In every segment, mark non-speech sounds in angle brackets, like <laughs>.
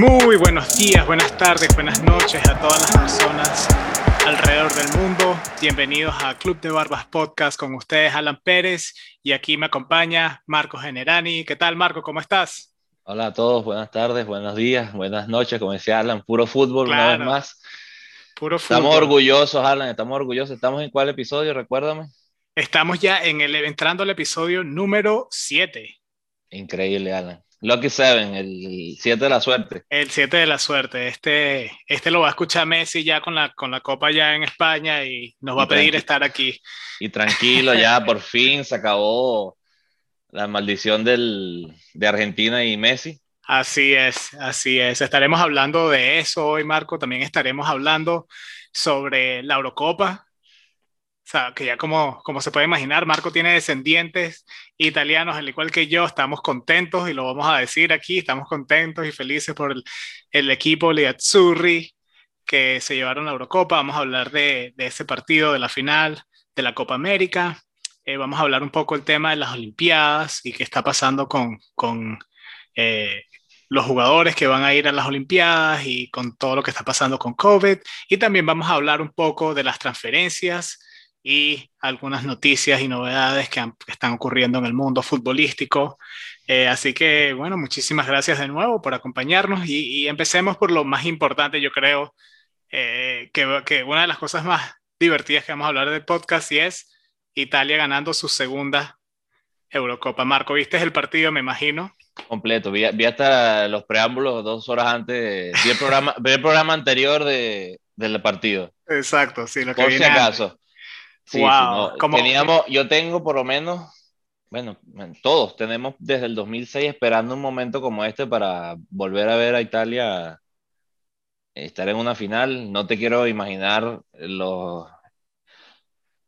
Muy buenos días, buenas tardes, buenas noches a todas las personas alrededor del mundo. Bienvenidos a Club de Barbas Podcast con ustedes, Alan Pérez, y aquí me acompaña Marco Generani. ¿Qué tal, Marco? ¿Cómo estás? Hola a todos, buenas tardes, buenos días, buenas noches, como decía Alan, puro fútbol una vez más. Puro fútbol. Estamos orgullosos, Alan, estamos orgullosos. ¿Estamos en cuál episodio? Recuérdame. Estamos ya en el, entrando al episodio número 7. Increíble, Alan. Lucky Seven, el 7 de la suerte. El 7 de la suerte. Este, este lo va a escuchar Messi ya con la, con la copa ya en España y nos va a pedir estar aquí. Y tranquilo, ya <laughs> por fin se acabó la maldición del, de Argentina y Messi. Así es, así es. Estaremos hablando de eso hoy, Marco. También estaremos hablando sobre la Eurocopa, sea, que ya como, como se puede imaginar, Marco tiene descendientes italianos, al igual que yo, estamos contentos y lo vamos a decir aquí, estamos contentos y felices por el, el equipo Azzurri que se llevaron la Eurocopa. Vamos a hablar de, de, ese partido, de la final de la Copa América. Eh, vamos a hablar un poco el tema de las Olimpiadas y qué está pasando con, con eh, los jugadores que van a ir a las Olimpiadas y con todo lo que está pasando con COVID. Y también vamos a hablar un poco de las transferencias y algunas noticias y novedades que, están ocurriendo en el mundo futbolístico. Eh, así que, bueno, muchísimas gracias de nuevo por acompañarnos y, empecemos por lo más importante, yo creo, eh, que, que, una de las cosas más divertidas que vamos a hablar del podcast y es Italia ganando su segunda Eurocopa. Marco, ¿viste el partido, me imagino? Completo, vi, vi hasta los preámbulos dos horas antes, vi el programa, <laughs> vi el programa anterior de, del partido. Exacto, sí, lo que Por si acaso. Sí, wow. Teníamos, yo tengo por lo menos, bueno, todos tenemos desde el 2006 esperando un momento como este para volver a ver a Italia estar en una final. No te quiero imaginar los,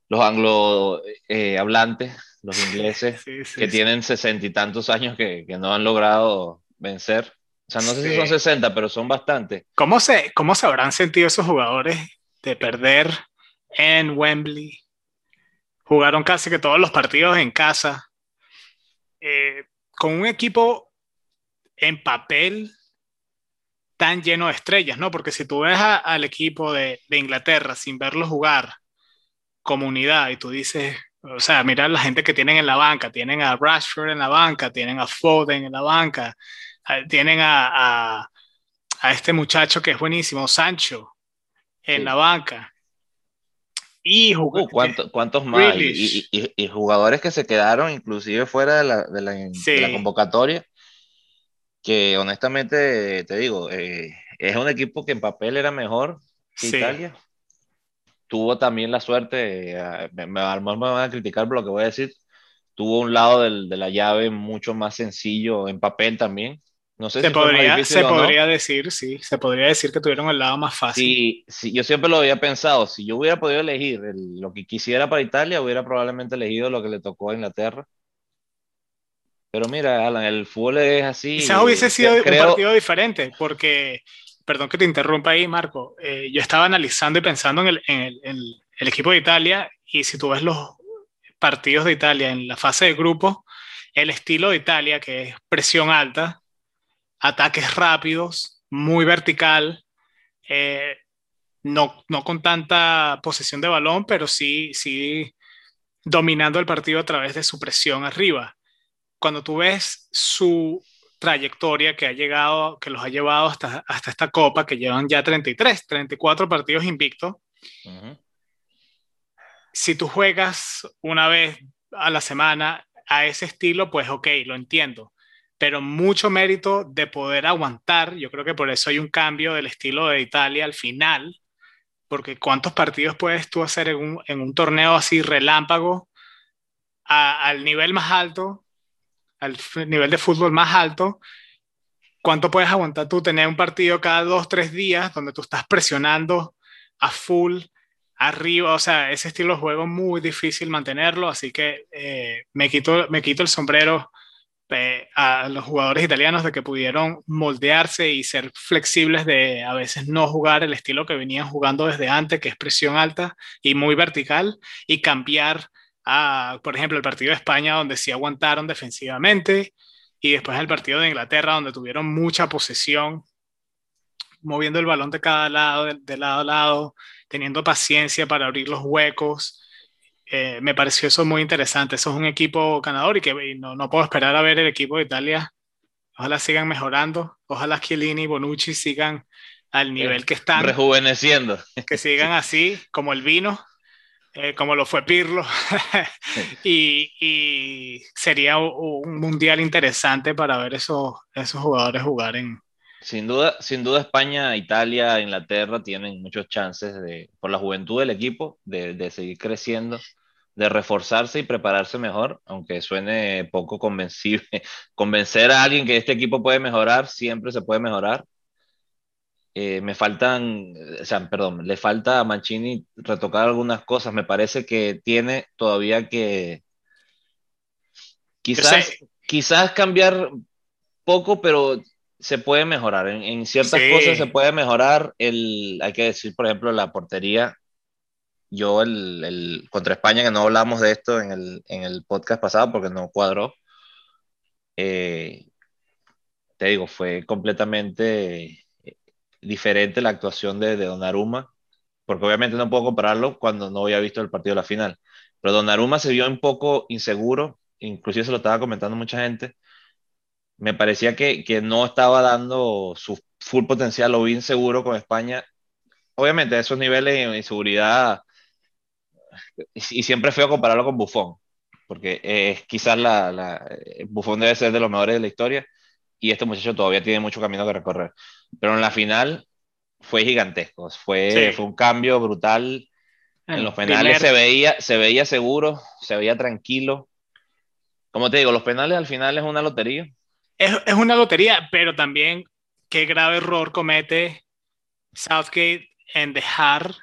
los anglo eh, hablantes, los ingleses, <laughs> que tienen sesenta y tantos años que, que, no han logrado vencer. O sea, no sé si son 60, pero son bastantes. ¿Cómo se, ¿Cómo se habrán sentido esos jugadores de perder en Wembley? Jugaron casi que todos los partidos en casa, eh, con un equipo en papel tan lleno de estrellas, ¿no? Porque si tú ves al equipo de, de, Inglaterra sin verlo jugar como unidad y tú dices, o sea, mira la gente que tienen en la banca, tienen a Rashford en la banca, tienen a Foden en la banca, tienen a, a, a este muchacho que es buenísimo, Sancho, en sí. la banca. Y uh, <laughs> ¿cuántos, más? Y, y, jugadores que se quedaron inclusive fuera de la, de la, de la convocatoria, que honestamente te digo, eh, es un equipo que en papel era mejor que sí. Italia. Tuvo también la suerte, eh, me, me, me, van a criticar por lo que voy a decir, tuvo un lado del, de la llave mucho más sencillo en papel también. No sé se si podría, se podría no. decir, sí, se podría decir que tuvieron el lado más fácil. Sí, sí, yo siempre lo había pensado, si yo hubiera podido elegir el, lo que quisiera para Italia, hubiera probablemente elegido lo que le tocó a Inglaterra. Pero mira, Alan, el fútbol es así. Quizás hubiese sido creo... un partido diferente, porque, perdón que te interrumpa ahí, Marco, eh, yo estaba analizando y pensando en el, en, el, en el equipo de Italia, y si tú ves los partidos de Italia en la fase de grupo, el estilo de Italia, que es presión alta, ataques rápidos, muy vertical, eh, no, no con tanta posesión de balón, pero sí, sí dominando el partido a través de su presión arriba. Cuando tú ves su trayectoria que ha llegado, que los ha llevado hasta, hasta esta copa, que llevan ya 33, 34 partidos invictos, uh -huh. si tú juegas una vez a la semana a ese estilo, pues ok, lo entiendo pero mucho mérito de poder aguantar. Yo creo que por eso hay un cambio del estilo de Italia al final, porque ¿cuántos partidos puedes tú hacer en un, en un torneo así relámpago a, al nivel más alto, al nivel de fútbol más alto? ¿Cuánto puedes aguantar tú tener un partido cada dos, tres días donde tú estás presionando a full arriba? O sea, ese estilo de juego muy difícil mantenerlo, así que eh, me, quito, me quito el sombrero a los jugadores italianos de que pudieron moldearse y ser flexibles de a veces no jugar el estilo que venían jugando desde antes, que es presión alta y muy vertical, y cambiar a, por ejemplo, el partido de España, donde sí aguantaron defensivamente, y después el partido de Inglaterra, donde tuvieron mucha posesión moviendo el balón de cada lado, de, lado a lado, teniendo paciencia para abrir los huecos. Eh, me pareció eso muy interesante. Eso es un equipo ganador y que no, no, puedo esperar a ver el equipo de Italia. Ojalá sigan mejorando. Ojalá Chiellini y Bonucci sigan al nivel que están. Rejuveneciendo. Que sigan así, como el vino. Eh, como lo fue Pirlo, <laughs> y, sería un, mundial interesante para ver esos, esos jugadores jugar en... Sin duda, sin duda España, Italia, Inglaterra tienen muchos chances de, por la juventud del equipo de, de seguir creciendo, de reforzarse y prepararse mejor, aunque suene poco convencible. <laughs> Convencer a alguien que este equipo puede mejorar, siempre se puede mejorar, eh, me faltan, o sea, perdón, le falta a Mancini retocar algunas cosas. Me parece que tiene todavía que quizás, quizás cambiar poco, pero se puede mejorar. En, ciertas cosas se puede mejorar. El, hay que decir, por ejemplo, la portería. Yo, el, el, contra España, que no hablamos de esto en el, en el podcast pasado porque no cuadró. Eh, te digo, fue completamente diferente la actuación de, de Donnarumma, porque obviamente no puedo compararlo cuando no había visto el partido de la final. Pero Donnarumma se vio un poco inseguro, inclusive se lo estaba comentando mucha gente. Me parecía que, que no estaba dando su full potencial, lo vi inseguro con España. Obviamente, esos niveles de inseguridad, y siempre feo compararlo con Buffon, porque es quizás la, la, Buffon debe ser de los mejores de la historia, y este muchacho todavía tiene mucho camino que recorrer. Pero en la final fue gigantesco, fue, fue un cambio brutal. En los penales se, veía, se veía seguro, se veía tranquilo. Como te digo, los penales al final es una lotería. Es, es una lotería, pero también qué grave error comete Southgate en dejar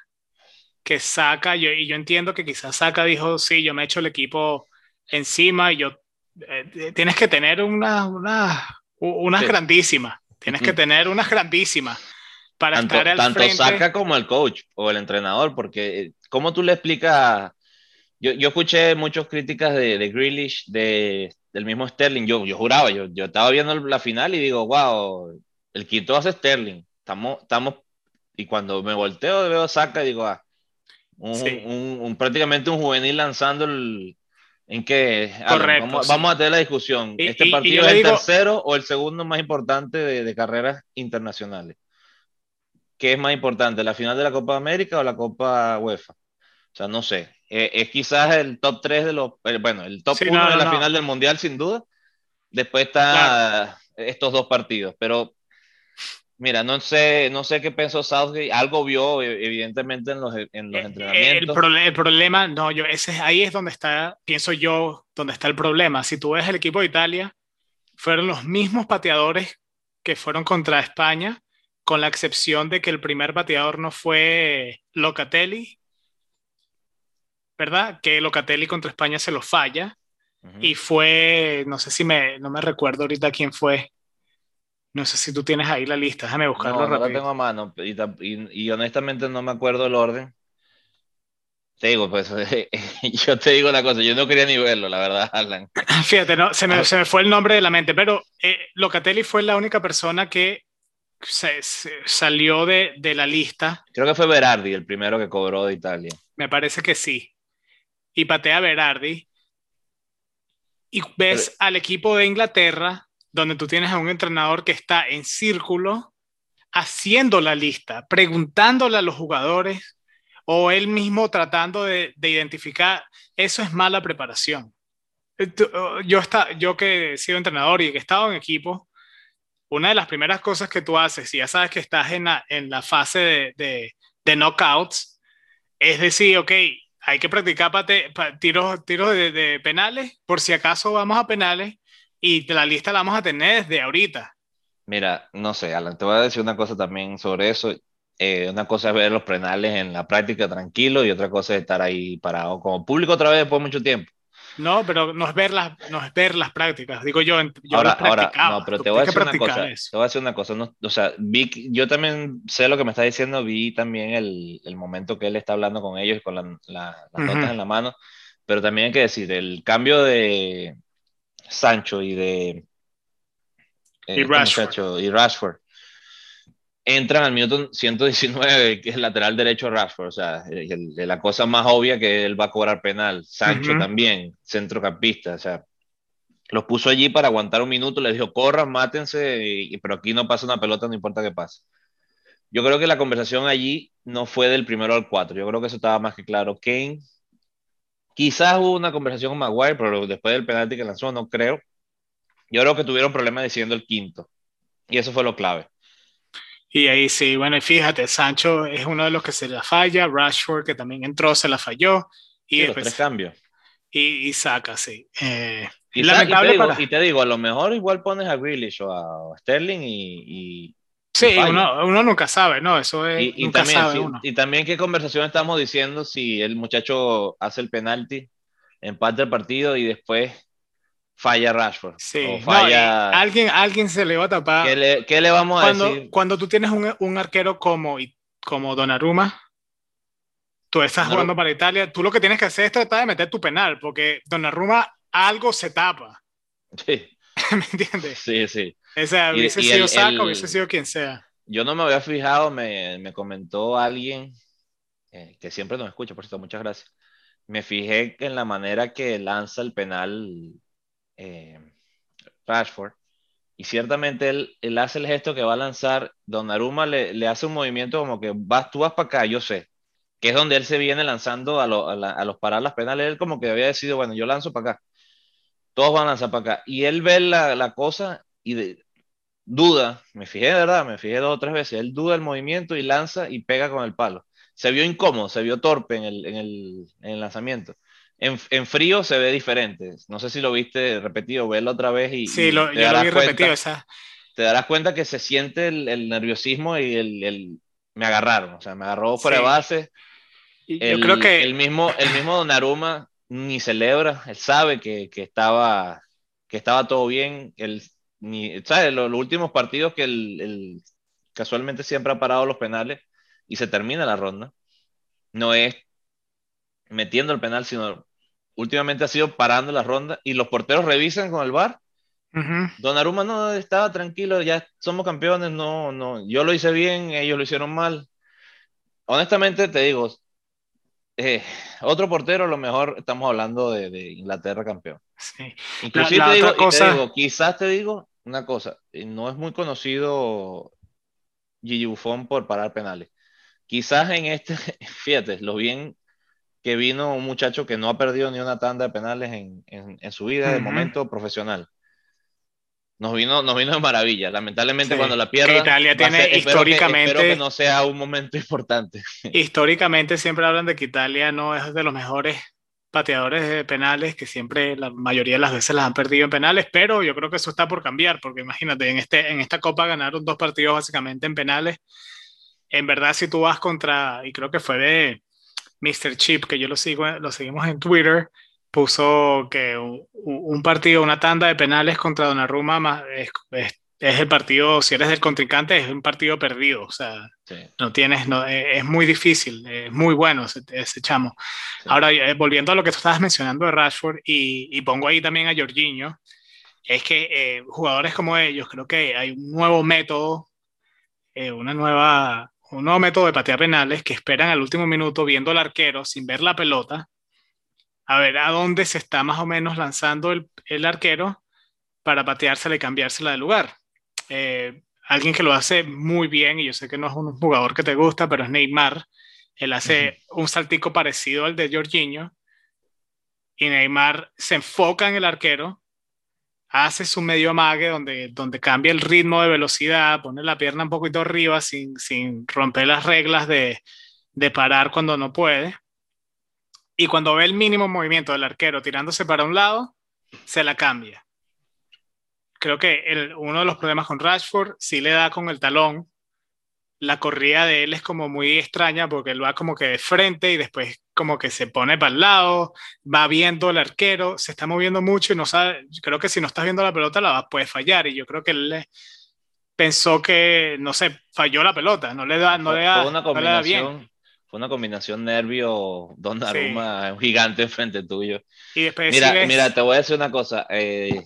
que saca, yo, y yo entiendo que quizás saca dijo, sí, yo me echo el equipo encima y yo, eh, tienes que tener una, una, unas grandísimas. Tienes que tener unas grandísimas para tanto, estar al tanto frente. saca como el coach o el entrenador, porque eh, ¿cómo tú le explicas? Yo, yo escuché muchas críticas de, de Grealish, de, del mismo Sterling. Yo, yo juraba, yo, yo estaba viendo la final y digo, wow, el quinto hace Sterling. Estamos, estamos, y cuando me volteo veo saca y digo, ah, un, sí. un, un, prácticamente un juvenil lanzando el, en que Correcto, vamos, sí. vamos, a tener la discusión. Y, ¿Este y, partido y es el digo, tercero o el segundo más importante de, de, carreras internacionales? ¿Qué es más importante, la final de la Copa América o la Copa UEFA? O sea, no sé. Eh, es quizás el top 3 de los. Eh, bueno, el top 1 sí, no, de la no. final del Mundial, sin duda. Después está claro. estos dos partidos. Pero Mira, no sé, no sé qué pensó Southgate. Algo vio, evidentemente, en los, en los entrenamientos. El, pro el, problema, no, yo, ese, ahí es donde está, pienso yo, donde está el problema. Si tú ves el equipo de Italia, fueron los mismos pateadores que fueron contra España, con la excepción de que el primer pateador no fue Locatelli, ¿verdad? Que Locatelli contra España se lo falla. Uh -huh. Y fue, no sé si me, no me recuerdo ahorita quién fue, no sé si tú tienes ahí la lista, déjame buscarlo no, rápido. No la tengo a mano y, y, y, honestamente no me acuerdo el orden. Te digo, pues <laughs> yo te digo una cosa, yo no quería ni verlo, la verdad, Alan. <laughs> Fíjate, no, se, me, se me fue el nombre de la mente, pero eh, Locatelli fue la única persona que se, se salió de, de, la lista. Creo que fue Berardi el primero que cobró de Italia. Me parece que sí. Y patea Berardi. Y ves pero, al equipo de Inglaterra donde tú tienes a un entrenador que está en círculo haciendo la lista, preguntándole a los jugadores o él mismo tratando de, de identificar, eso es mala preparación. Yo, está, yo que he sido entrenador y que he estado en equipo, una de las primeras cosas que tú haces, si ya sabes que estás en la, en la fase de, de, knockouts, es decir, ok, hay que practicar pate, pa, tiros, tiros de penales, por si acaso vamos a penales, y la lista la vamos a tener desde ahorita. Mira, no sé, Alan, te voy a decir una cosa también sobre eso. Eh, una cosa es ver los penales en la práctica tranquilo y otra cosa es estar ahí parado como público otra vez después de mucho tiempo. No, pero no es ver las, no es ver las prácticas. Digo yo, yo ahora, ahora, no, pero te voy, a decir una cosa, te voy a decir una cosa. No, o sea, vi, yo también sé lo que me está diciendo, vi también el, el momento que él está hablando con ellos con la, la, las uh -huh. notas en la mano, pero también hay que decir, el cambio de, Sancho y de eh, y, Rashford. Muchacho, y Rashford. entran al minuto 119, que es el lateral derecho Rashford, o sea, la cosa más obvia que él va a cobrar penal. Sancho también, centrocampista, o sea, los puso allí para aguantar un minuto, les dijo, corran, mátense, y, pero aquí no pasa una pelota, no importa qué pase. Yo creo que la conversación allí no fue del primero al cuatro, yo creo que eso estaba más que claro. Kane, quizás hubo una conversación con Maguire, pero después del penalti que lanzó, no creo. Yo creo que tuvieron problemas diciendo el quinto, y eso fue lo clave. Y ahí sí, bueno, y fíjate, Sancho es uno de los que se la falla, Rashford que también entró, se la falló. Y después, los tres cambios. Y, saca, sí. Eh, y, te digo, a lo mejor igual pones a Grealish o a Sterling y... sí, uno, nunca sabe, ¿no? Eso es... Y, nunca también, sabe uno. y también qué conversación estamos diciendo si el muchacho hace el penalti, empate el partido y después falla Rashford. Sí, falla... alguien, alguien se le va a tapar. ¿Qué le, vamos a decir? Cuando tú tienes un, un arquero como, como Donnarumma, tú estás jugando para Italia, tú lo que tienes que hacer es tratar de meter tu penal, porque Donnarumma algo se tapa. Sí. <laughs> ¿Me entiendes? Sí, sí. O sea, hubiese sido Saco, hubiese sido quien sea. Yo no me había fijado, me, me comentó alguien eh, que siempre nos escucha, por cierto, muchas gracias. Me fijé en la manera que lanza el penal eh, Rashford. Y ciertamente él, él, hace el gesto que va a lanzar. Donnarumma le, le hace un movimiento como que vas, tú vas para acá, yo sé. Que es donde él se viene lanzando a, a, los parar las penales. Él como que había decidido, bueno, yo lanzo para acá. Todos van a lanzar para acá. Y él ve la, la cosa y de, duda. Me fijé, de verdad, me fijé dos o tres veces. Él duda el movimiento y lanza y pega con el palo. Se vio incómodo, se vio torpe en el, en el, en el lanzamiento. En, frío se ve diferente. No sé si lo viste repetido, verlo otra vez y. Sí, lo, yo lo vi repetido. Esa... Te darás cuenta que se siente el, nerviosismo y el, Me agarraron, o sea, me agarró fuera de base. yo creo que. El mismo, el mismo Donnarumma ni celebra, él sabe que, que estaba, que estaba todo bien. Él, ni, ¿sabes? Los, los, últimos partidos que él, casualmente siempre ha parado los penales y se termina la ronda. No es metiendo el penal, sino últimamente ha sido parando la ronda y los porteros revisan con el VAR. Don Aruma no estaba tranquilo, ya somos campeones, no, no, yo lo hice bien, ellos lo hicieron mal. Honestamente te digo, eh, otro portero, a lo mejor estamos hablando de, Inglaterra campeón. Sí. Inclusive te, digo, cosa... quizás te digo una cosa, no es muy conocido Gigi Buffon por parar penales. Quizás en este, <laughs> fíjate, lo bien que vino un muchacho que no ha perdido ni una tanda de penales en, en, su vida de momento profesional. Nos vino, nos vino de maravilla. Lamentablemente, cuando la pierda. Italia tiene históricamente. espero que no sea un momento <laughs> importante. Históricamente, siempre hablan de que Italia no es de los mejores pateadores de penales, que siempre la mayoría de las veces las han perdido en penales, pero yo creo que eso está por cambiar, porque imagínate, en, este, en esta Copa ganaron dos partidos básicamente en penales. En verdad, si tú vas contra, y creo que fue de Mr. Chip, que yo lo sigo, lo seguimos en Twitter, puso que un, partido, una tanda de penales contra Donnarumma es, es, es, el partido, si eres del contrincante, es un partido perdido. O sea, no tienes, no, e, es, muy difícil, es muy bueno ese, chamo. Ahora, eh, volviendo a lo que tú estabas mencionando de Rashford, y, y pongo ahí también a Jorginho, es que eh, jugadores como ellos, creo que hay un nuevo método, eh, una nueva un nuevo método de patear penales que esperan al último minuto viendo al arquero sin ver la pelota, a ver a dónde se está más o menos lanzando el, el arquero para pateársela y cambiársela de lugar. Eh, alguien que lo hace muy bien, y yo sé que no es un jugador que te gusta, pero es Neymar. Él hace un saltico parecido al de Jorginho y Neymar se enfoca en el arquero hace su medio amague donde, donde cambia el ritmo de velocidad, pone la pierna un poquito arriba sin, sin romper las reglas de, de, parar cuando no puede. Y cuando ve el mínimo movimiento del arquero tirándose para un lado, se la cambia. Creo que el, uno de los problemas con Rashford sí le da con el talón la corrida de él es como muy extraña porque él va como que de frente y después como que se pone para el lado, va viendo el arquero, se está moviendo mucho y no sabe, creo que si no estás viendo la pelota la puedes fallar y yo creo que él pensó que, no sé, falló la pelota, no le da, no le da, una combinación, Fue una combinación nervio, Don Aruma, un gigante <laughs> enfrente tuyo. Y después mira, mira, te voy a decir una cosa, eh,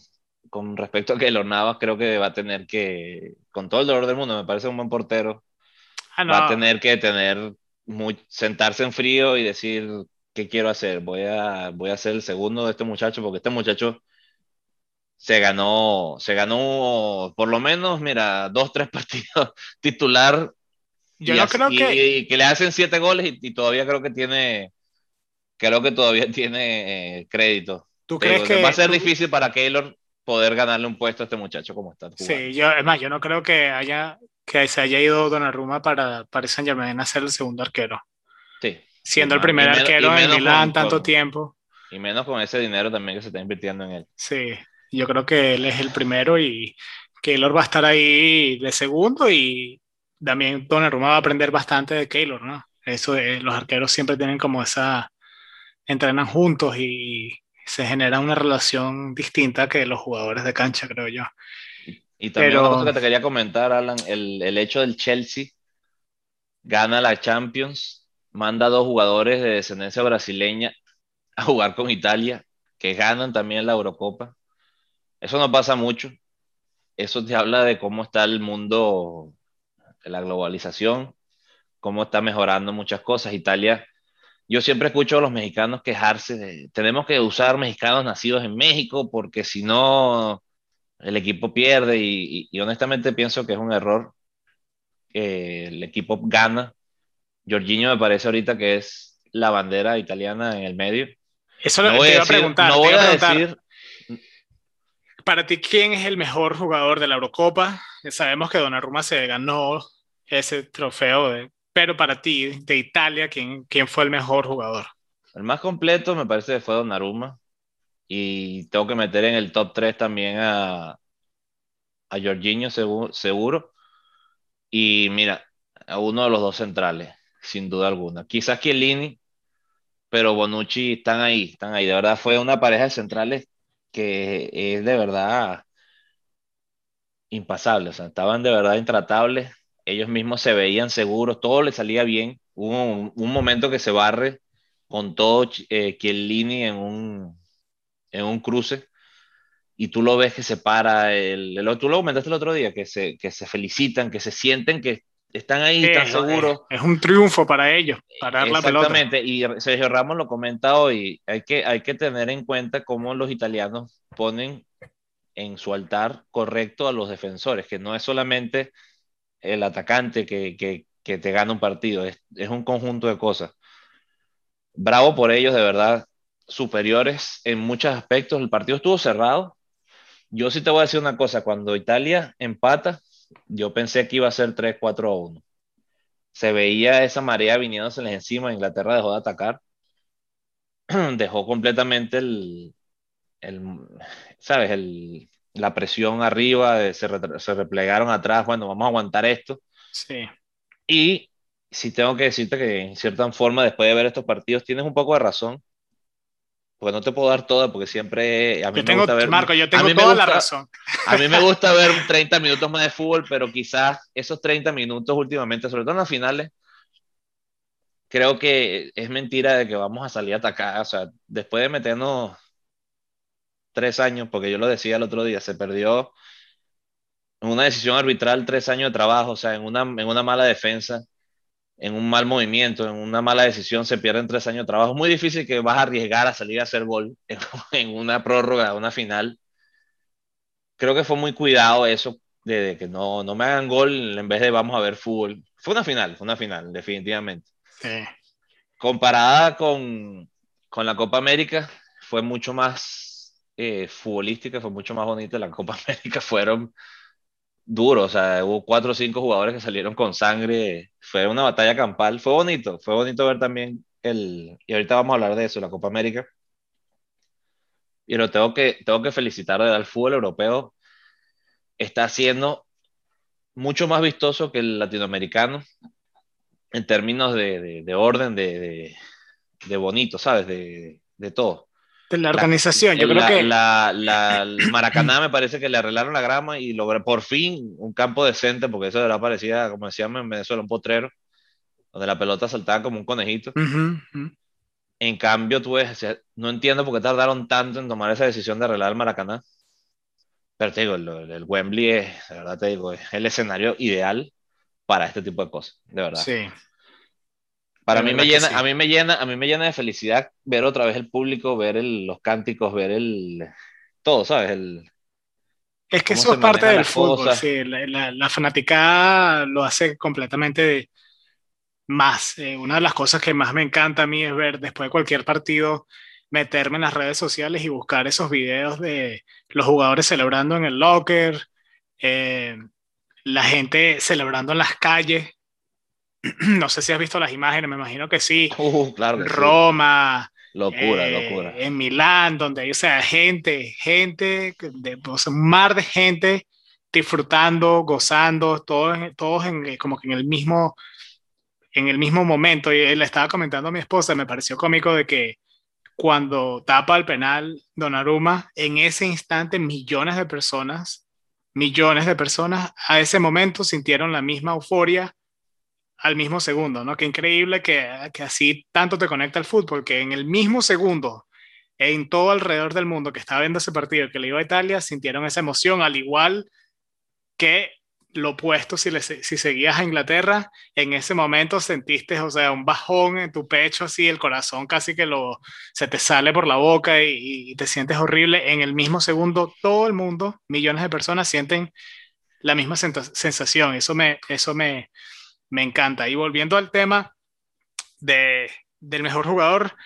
con respecto a que Navas creo que va a tener que, con todo el dolor del mundo, me parece un buen portero, ah, va a tener que tener sentarse en frío y decir, ¿qué quiero hacer? Voy a, voy a ser el segundo de este muchacho, porque este muchacho se ganó, se ganó por lo menos, mira, dos, tres <laughs> partidos titular. Yo no creo que... que le hacen siete goles y, todavía creo que tiene, creo que todavía tiene eh, crédito. ¿Tú crees que va a ser difícil para Keylor poder ganarle un puesto a este muchacho como está Sí, yo, es más, yo no creo que haya que se haya ido Donnarumma para, para San Germain a ser el segundo arquero. Sí. Siendo el primer arquero en Milán tanto tiempo. Y menos con ese dinero también que se está invirtiendo en él. Sí, yo creo que él es el primero y Keylor va a estar ahí de segundo y también Donnarumma va a aprender bastante de Keylor, ¿no? Eso de, los arqueros siempre tienen como esa, entrenan juntos y se genera una relación distinta que los jugadores de cancha, creo yo. Y, también Pero... cosa que te quería comentar, Alan, el, el hecho del Chelsea gana la Champions, manda dos jugadores de descendencia brasileña a jugar con Italia, que ganan también la Eurocopa. Eso no pasa mucho. Eso te habla de cómo está el mundo, la globalización, cómo está mejorando muchas cosas. Italia, yo siempre escucho a los mexicanos quejarse de, tenemos que usar mexicanos nacidos en México porque si no, el equipo pierde y, honestamente pienso que es un error. que el equipo gana. Jorginho me parece ahorita que es la bandera italiana en el medio. Eso lo no iba a preguntar. No voy a decir para ti, ¿quién es el mejor jugador de la Eurocopa? Sabemos que Donnarumma se ganó ese trofeo, pero para ti, de Italia, ¿quién, ¿quién fue el mejor jugador? El más completo me parece que fue Donnarumma. Y tengo que meter en el top 3 también a, a Jorginho seguro, Y mira, a uno de los dos centrales, sin duda alguna. Quizás Chiellini, pero Bonucci están ahí, están ahí. De verdad fue una pareja de centrales que es de verdad impasable, o sea, estaban de verdad intratables, ellos mismos se veían seguros, todo les salía bien, hubo un, momento que se barre con todo eh, Chiellini en un, en un cruce, y tú lo ves que se para, el, el, tú lo comentaste el otro día, que se, que se felicitan, que se sienten que están ahí, están seguros. Es, un triunfo para ellos, parar la pelota. Exactamente, y Sergio Ramos lo comenta hoy, hay que, hay que tener en cuenta cómo los italianos ponen en su altar correcto a los defensores, que no es solamente el atacante que, que, te gana un partido, es, es un conjunto de cosas. Bravo por ellos, de verdad, superiores en muchos aspectos. El partido estuvo cerrado. Yo sí te voy a decir una cosa, cuando Italia empata, yo pensé que iba a ser 3-4 a 1. Se veía esa marea viniéndose encima, Inglaterra dejó de atacar, <clears throat> dejó completamente el, ¿sabes? El, la presión arriba, se, se, replegaron atrás, bueno, vamos a aguantar esto. Sí. Y si tengo que decirte que en cierta forma, después de ver estos partidos, tienes un poco de razón, porque no te puedo dar toda, porque siempre a mí me gusta ver, Marco, yo tengo toda la razón. A mí me gusta ver <laughs> 30 minutos más de fútbol, pero quizás esos 30 minutos últimamente, sobre todo en las finales, creo que es mentira de que vamos a salir a atacar. O sea, después de meternos tres años, porque yo lo decía el otro día, se perdió en una decisión arbitral tres años de trabajo, o sea, en una, en una mala defensa en un mal movimiento, en una mala decisión, se pierden tres años de trabajo. Es muy difícil que vas a arriesgar a salir a hacer gol en, <laughs> una prórroga, una final. Creo que fue muy cuidado eso de, que no, no me hagan gol en vez de vamos a ver fútbol. Fue una final, fue una final, definitivamente. Comparada con, con, la Copa América, fue mucho más eh, futbolística, fue mucho más bonita. La Copa <laughs> América fueron duro, o sea, hubo cuatro o cinco jugadores que salieron con sangre, fue una batalla campal, fue bonito, fue bonito ver también el, y ahorita vamos a hablar de eso, la Copa América, pero tengo que, tengo que felicitar al fútbol europeo, está siendo mucho más vistoso que el latinoamericano en términos de, de, orden, de, de, bonito, ¿sabes? De, de la organización. Yo creo que. La, Maracaná me parece que le arreglaron la grama y logré por fin un campo decente, porque eso de verdad parecía, como decíamos en Venezuela, un potrero, donde la pelota saltaba como un conejito. En cambio, tú ves, no entiendo por qué tardaron tanto en tomar esa decisión de arreglar el Maracaná. Pero te digo, el, Wembley es, de verdad te digo, es el escenario ideal para este tipo de cosas, de verdad. Sí. Para mí me llena, a mí me llena, a mí me llena de felicidad ver otra vez el público, ver los cánticos, ver el todo, ¿sabes? El, es que eso es parte del fútbol, sí, la, la, fanaticada lo hace completamente más. Eh, una de las cosas que más me encanta a mí es ver después de cualquier partido meterme en las redes sociales y buscar esos videos de los jugadores celebrando en el locker, eh, la gente celebrando en las calles. <clears throat> no sé si has visto las imágenes, me imagino que sí. Uh, Roma. Locura, eh, locura. En Milán, donde hay, o sea, gente, gente, de, un mar de gente disfrutando, gozando, todos, todos en, como que en el mismo en el mismo momento, y le estaba comentando a mi esposa, me pareció cómico de que cuando tapa el penal Donnarumma, en ese instante millones de personas, millones de personas a ese momento sintieron la misma euforia al mismo segundo, ¿no? Qué increíble que, que así tanto te conecta el fútbol, que en el mismo segundo, en todo alrededor del mundo que estaba viendo ese partido que le iba a Italia, sintieron esa emoción, al igual que lo opuesto si, si seguías a Inglaterra, en ese momento sentiste, o sea, un bajón en tu pecho, así el corazón casi que lo, se te sale por la boca y, te sientes horrible. En el mismo segundo, todo el mundo, millones de personas sienten la misma sensación. Eso me, eso me, me encanta. Y volviendo al tema de, del mejor jugador,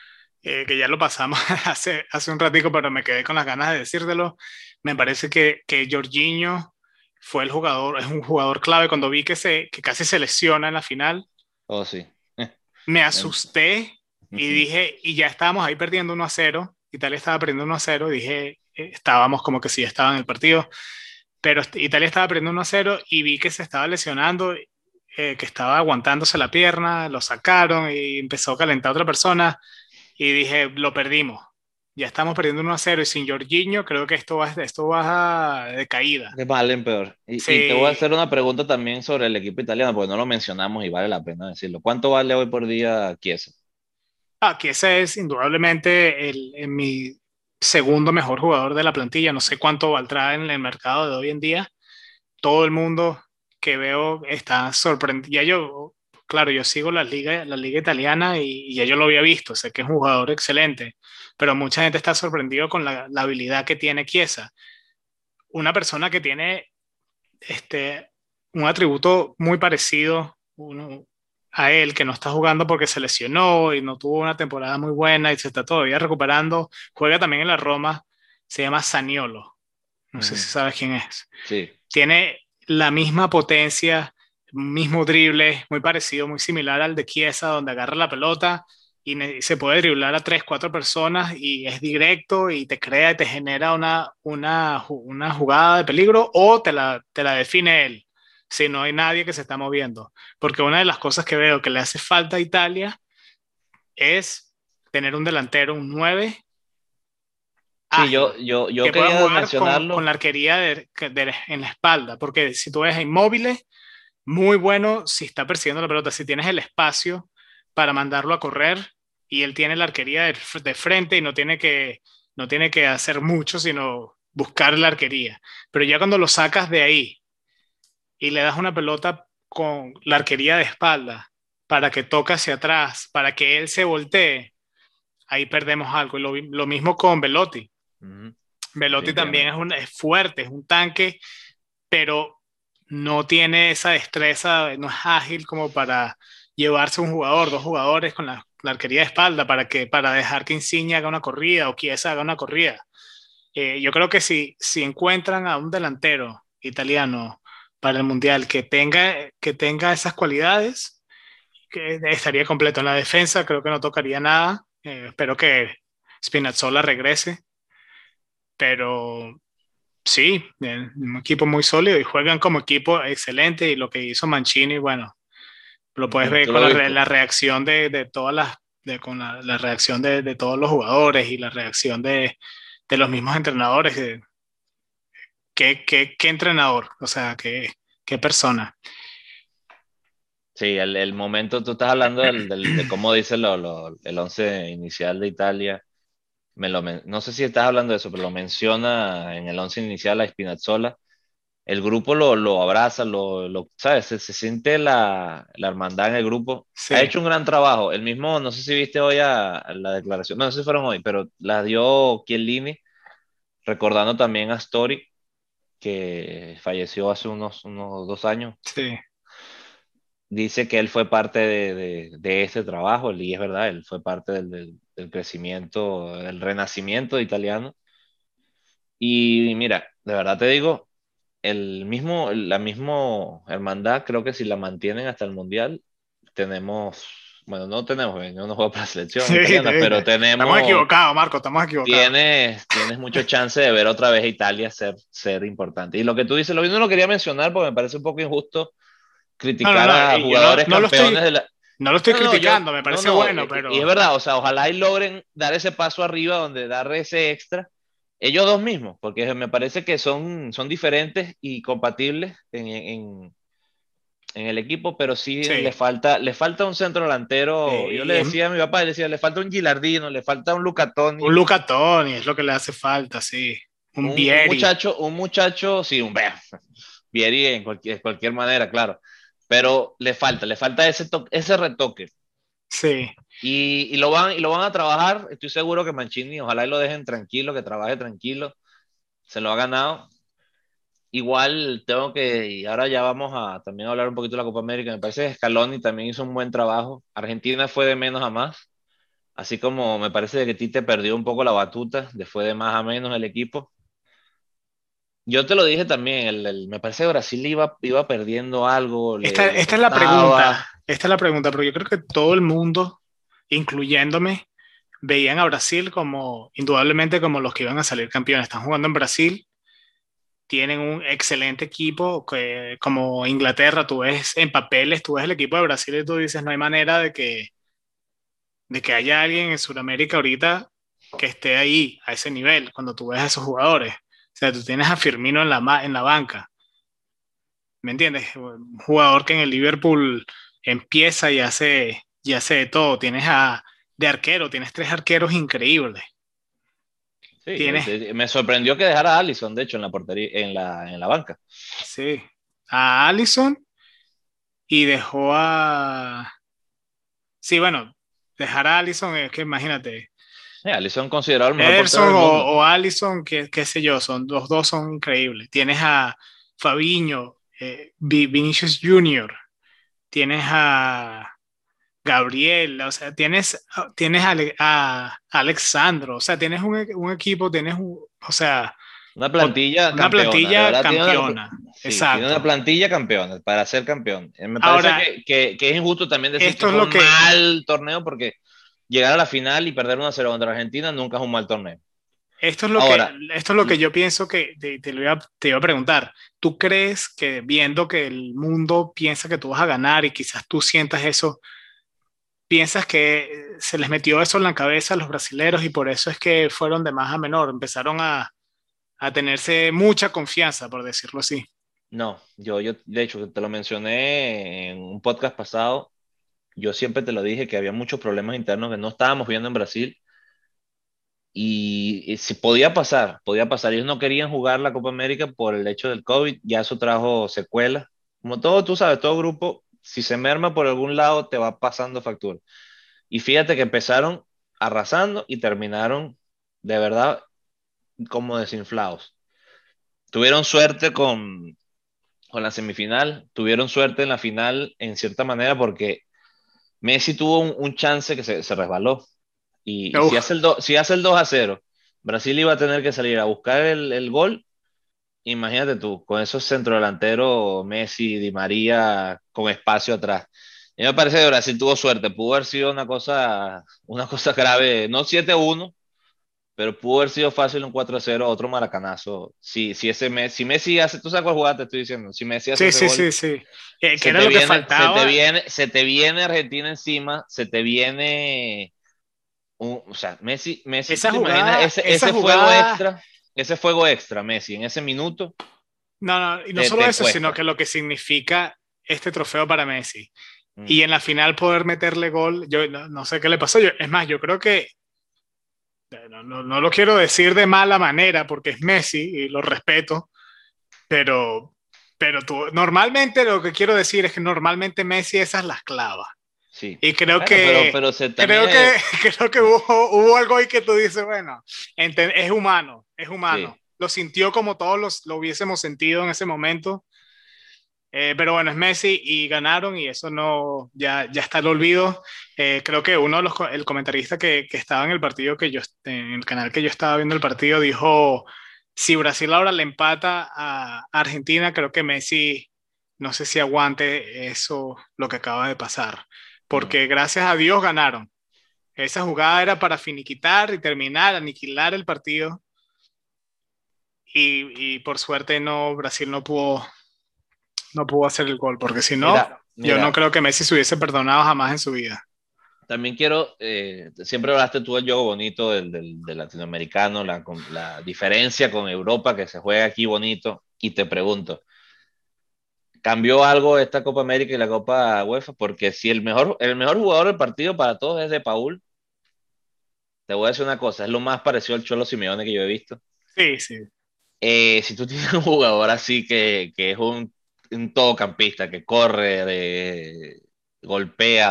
eh, que ya lo pasamos <laughs> hace, hace un ratico, pero me quedé con las ganas de decírtelo, me parece que, que Jorginho fue el jugador, es un jugador clave. Cuando vi que, se, que casi se lesiona en la final, oh, sí. <laughs> me asusté y dije, y ya estábamos ahí perdiendo 1 a 0. Italia estaba perdiendo 1 a 0. Dije, eh, estábamos como que sí estaba en el partido, pero Italia estaba perdiendo 1 a 0 y vi que se estaba lesionando, eh, que estaba aguantándose la pierna, lo sacaron y empezó a calentar a otra persona y dije, lo perdimos ya estamos perdiendo 1 a 0 y sin Jorginho creo que esto va, esto va de caída. De mal en peor. Y, te voy a hacer una pregunta también sobre el equipo italiano, porque no lo mencionamos y vale la pena decirlo. ¿Cuánto vale hoy por día Chiesa? Ah, Chiesa es indudablemente el, mi segundo mejor jugador de la plantilla. No sé cuánto valdrá en el mercado de hoy en día. Todo el mundo que veo está sorprendido. Ya yo, claro, yo sigo la liga, la liga italiana y, ya yo lo había visto. Sé que es un jugador excelente pero mucha gente está sorprendido con la, habilidad que tiene Chiesa. Una persona que tiene este, un atributo muy parecido a él, que no está jugando porque se lesionó y no tuvo una temporada muy buena y se está todavía recuperando, juega también en la Roma, se llama Saniolo. No sé si sabes quién es. Sí. Tiene la misma potencia, mismo drible, muy parecido, muy similar al de Chiesa, donde agarra la pelota y se puede driblar a tres, cuatro personas y es directo y te crea y te genera una, una, una jugada de peligro o te la, te la define él si no hay nadie que se está moviendo. Porque una de las cosas que veo que le hace falta a Italia es tener un delantero, un 9. Sí, yo, yo, yo que quería jugar con, con, la arquería de, en la espalda, porque si tú ves inmóviles, muy bueno si está persiguiendo la pelota, si tienes el espacio para mandarlo a correr, y él tiene la arquería de, frente y no tiene, que, no tiene que hacer mucho, sino buscar la arquería. Pero ya cuando lo sacas de ahí y le das una pelota con la arquería de espalda para que toque hacia atrás, para que él se voltee, ahí perdemos algo. Lo, lo mismo con Velotti. Velotti también es, un, es fuerte, es un tanque, pero no tiene esa destreza, no es ágil como para llevarse un jugador, dos jugadores con la, la arquería de espalda para, que, para dejar que Insigne haga una corrida o Chiesa haga una corrida. Eh, yo creo que si, si encuentran a un delantero italiano para el Mundial que tenga, que tenga esas cualidades, que estaría completo en la defensa, creo que no tocaría nada. Eh, espero que Spinazzola regrese. Pero sí, un equipo muy sólido y juegan como equipo excelente y lo que hizo Mancini, bueno, lo puedes ver con la, reacción de, de, todas las, de, con la, la reacción de, de, todos los jugadores y la reacción de, los mismos entrenadores. ¿Qué, qué, qué entrenador? O sea, qué, qué persona. Sí, el, el, momento, tú estás hablando del, de cómo dice lo, lo, el once inicial de Italia. Me lo, no sé si estás hablando de eso, pero lo menciona en el once inicial a Spinazzola el grupo lo, lo abraza, lo, lo ¿sabes? Se, se siente la, la, hermandad en el grupo. Ha hecho un gran trabajo. El mismo, no sé si viste hoy a, la declaración, no, sé si fueron hoy, pero la dio Chiellini, recordando también a Story, que falleció hace unos, unos dos años. Sí. Dice que él fue parte de, de, de ese trabajo, y es verdad, él fue parte del, del, del crecimiento, del renacimiento italiano. Y mira, de verdad te digo, el mismo, la misma hermandad, creo que si la mantienen hasta el Mundial, tenemos, bueno, no tenemos, no nos juega para la selección, pero tenemos... Estamos equivocados, Marco, estamos equivocados. Tienes, tienes mucho chance de ver otra vez a Italia ser, ser importante. Y lo que tú dices, lo mismo lo quería mencionar porque me parece un poco injusto criticar a jugadores campeones de la... No lo estoy criticando, me parece bueno, pero... Y es verdad, o sea, ojalá y logren dar ese paso arriba donde dar ese extra ellos dos mismos, porque me parece que son, son diferentes y compatibles en, en, en el equipo, pero sí, Le, falta, le falta un centro delantero. Yo le decía a mi papá, le decía, le falta un Gilardino, le falta un Lucatoni. Un Lucatoni es lo que le hace falta, sí. Un, Bieri. Un muchacho, un muchacho, sí, un Bieri en cualquier, cualquier manera, claro. Pero le falta, le falta ese, ese retoque. Sí. Y, y, lo van, y lo van a trabajar. Estoy seguro que Mancini, ojalá y lo dejen tranquilo, que trabaje tranquilo. Se lo ha ganado. Igual tengo que, y ahora ya vamos a también hablar un poquito de la Copa América. Me parece que Scaloni también hizo un buen trabajo. Argentina fue de menos a más. Así como me parece que Tite perdió un poco la batuta, de fue de más a menos el equipo. Yo te lo dije también, el, me parece que Brasil iba, iba perdiendo algo. Esta, esta es la pregunta, esta es la pregunta, pero yo creo que todo el mundo, incluyéndome, veían a Brasil como, indudablemente, como los que iban a salir campeones. Están jugando en Brasil, tienen un excelente equipo, que, como Inglaterra, tú ves en papeles, tú ves el equipo de Brasil y tú dices, no hay manera de que, de que haya alguien en Sudamérica ahorita que esté ahí, a ese nivel, cuando tú ves a esos jugadores. O sea, tú tienes a Firmino en la, en la banca. ¿Me entiendes? Un jugador que en el Liverpool empieza y hace, y hace de todo. Tienes a, de arquero, tienes tres arqueros increíbles. Sí, ¿Tienes? me sorprendió que dejara a Allison, de hecho, en la portería, en la, en la banca. Sí, a Allison y dejó a. Sí, bueno, dejar a Allison es que imagínate, Sí, Allison considerado el mejor o, o, Allison, qué, qué sé yo, son, los dos son increíbles. Tienes a Fabiño, eh, Vinicius Jr., tienes a Gabriel, o sea, tienes, tienes a, a Alexandro, o sea, tienes un, un equipo, tienes un, o sea, una plantilla una campeona, plantilla campeona. exacto. Tiene una plantilla campeona para ser campeón. Me parece Ahora, que, que, que, es injusto también decir esto que es lo un que- mal torneo porque llegar a la final y perder 1-0 contra Argentina nunca es un mal torneo. Esto es lo, Ahora- que, esto es lo que yo pienso que te, te lo iba, te iba a preguntar. ¿Tú crees que viendo que el mundo piensa que tú vas a ganar y quizás tú sientas eso, piensas que se les metió eso en la cabeza a los brasileros y por eso es que fueron de más a menor, empezaron a, a tenerse mucha confianza, por decirlo así? No, yo, yo, de hecho, te lo mencioné en un podcast pasado. Yo siempre te lo dije que había muchos problemas internos que no estábamos viendo en Brasil. Y, si podía pasar, podía pasar. Ellos no querían jugar la Copa América por el hecho del COVID. Ya eso trajo secuelas. Como todo, tú sabes, todo grupo, si se merma por algún lado, te va pasando factura. Y fíjate que empezaron arrasando y terminaron de verdad como desinflados. Tuvieron suerte con, con la semifinal, tuvieron suerte en la final en cierta manera porque Messi tuvo un, un chance que se, se resbaló. Y, si, hace el do- si hace el 2 a 0, Brasil iba a tener que salir a buscar el, el gol. Imagínate tú, con esos centrodelanteros, Messi, Di María, con espacio atrás. Y me parece que Brasil tuvo suerte, pudo haber sido una cosa, una cosa grave, no 7-1, pero pudo haber sido fácil un 4-0, otro maracanazo. Si, si, ese Messi, si Messi hace, tú sabes cuál jugada te estoy diciendo, si Messi hace Sí, ese sí, gol, sí, sí. Eh, que era lo que viene- faltaba. Se te, viene, se te viene Argentina encima, se te viene. un- o sea, Messi, Messi Esa ¿te jugada- imaginas ese, ese jugada- fuego extra, ese fuego extra, Messi, en ese minuto. No, no, y no te- solo te eso, cuesta. sino que lo que significa este trofeo para Messi. Mm. Y en la final poder meterle gol, yo no, no sé qué le pasó. Yo, es más, yo creo que, no, no- no lo quiero decir de mala manera porque es Messi y lo respeto, pero pero tú, normalmente lo que quiero decir es que normalmente Messi esas las clava. Sí. Y creo que, creo, que <laughs> creo que hubo, hubo, algo ahí que tú dices, bueno, es humano, es humano. Lo sintió como todos los, lo hubiésemos sentido en ese momento. Eh, pero bueno, es Messi y ganaron y eso no, ya, ya está el olvido. Eh, creo que uno de los, el comentarista que, que, estaba en el partido que yo, en el canal que yo estaba viendo el partido dijo, si Brasil ahora le empata a Argentina, creo que Messi, no sé si aguante eso, lo que acaba de pasar, porque gracias a Dios ganaron. Esa jugada era para finiquitar y terminar, aniquilar el partido. Y, y por suerte no, Brasil no pudo no pudo hacer el gol, porque si no, yo no creo que Messi se hubiese perdonado jamás en su vida. También quiero, eh, siempre hablaste tú del juego bonito del, del, latinoamericano, la, la diferencia con Europa que se juega aquí bonito, y te pregunto, ¿cambió algo esta Copa América y la Copa UEFA? Porque si el mejor, el mejor jugador del partido para todos es de Paul, te voy a decir una cosa, es lo más parecido al Cholo Simeone que yo he visto. Sí, sí. Eh, si tú tienes un jugador así que, que es un un todocampista que corre, de, golpea,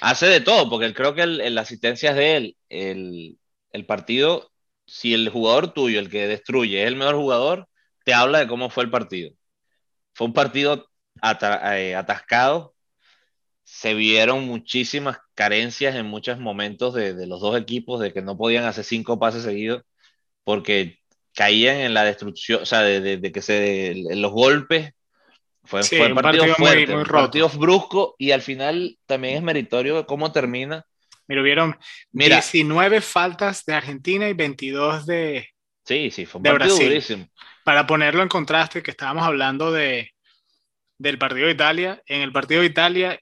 hace de todo, porque creo que el, la asistencia de él. El, el, partido, si el jugador tuyo, el que destruye, es el mejor jugador, te habla de cómo fue el partido. Fue un partido eh, atascado, se vieron muchísimas carencias en muchos momentos de, de, los dos equipos, de que no podían hacer cinco pases seguidos, porque caían en la destrucción, o sea, de, de, que se, los golpes, fue, fue un partido, fuerte, muy, partido brusco y al final también es meritorio cómo termina. Mira, hubieron 19 faltas de Argentina y 22 de, sí, sí, fue un partido durísimo. Para ponerlo en contraste, que estábamos hablando de, del partido de Italia, en el partido de Italia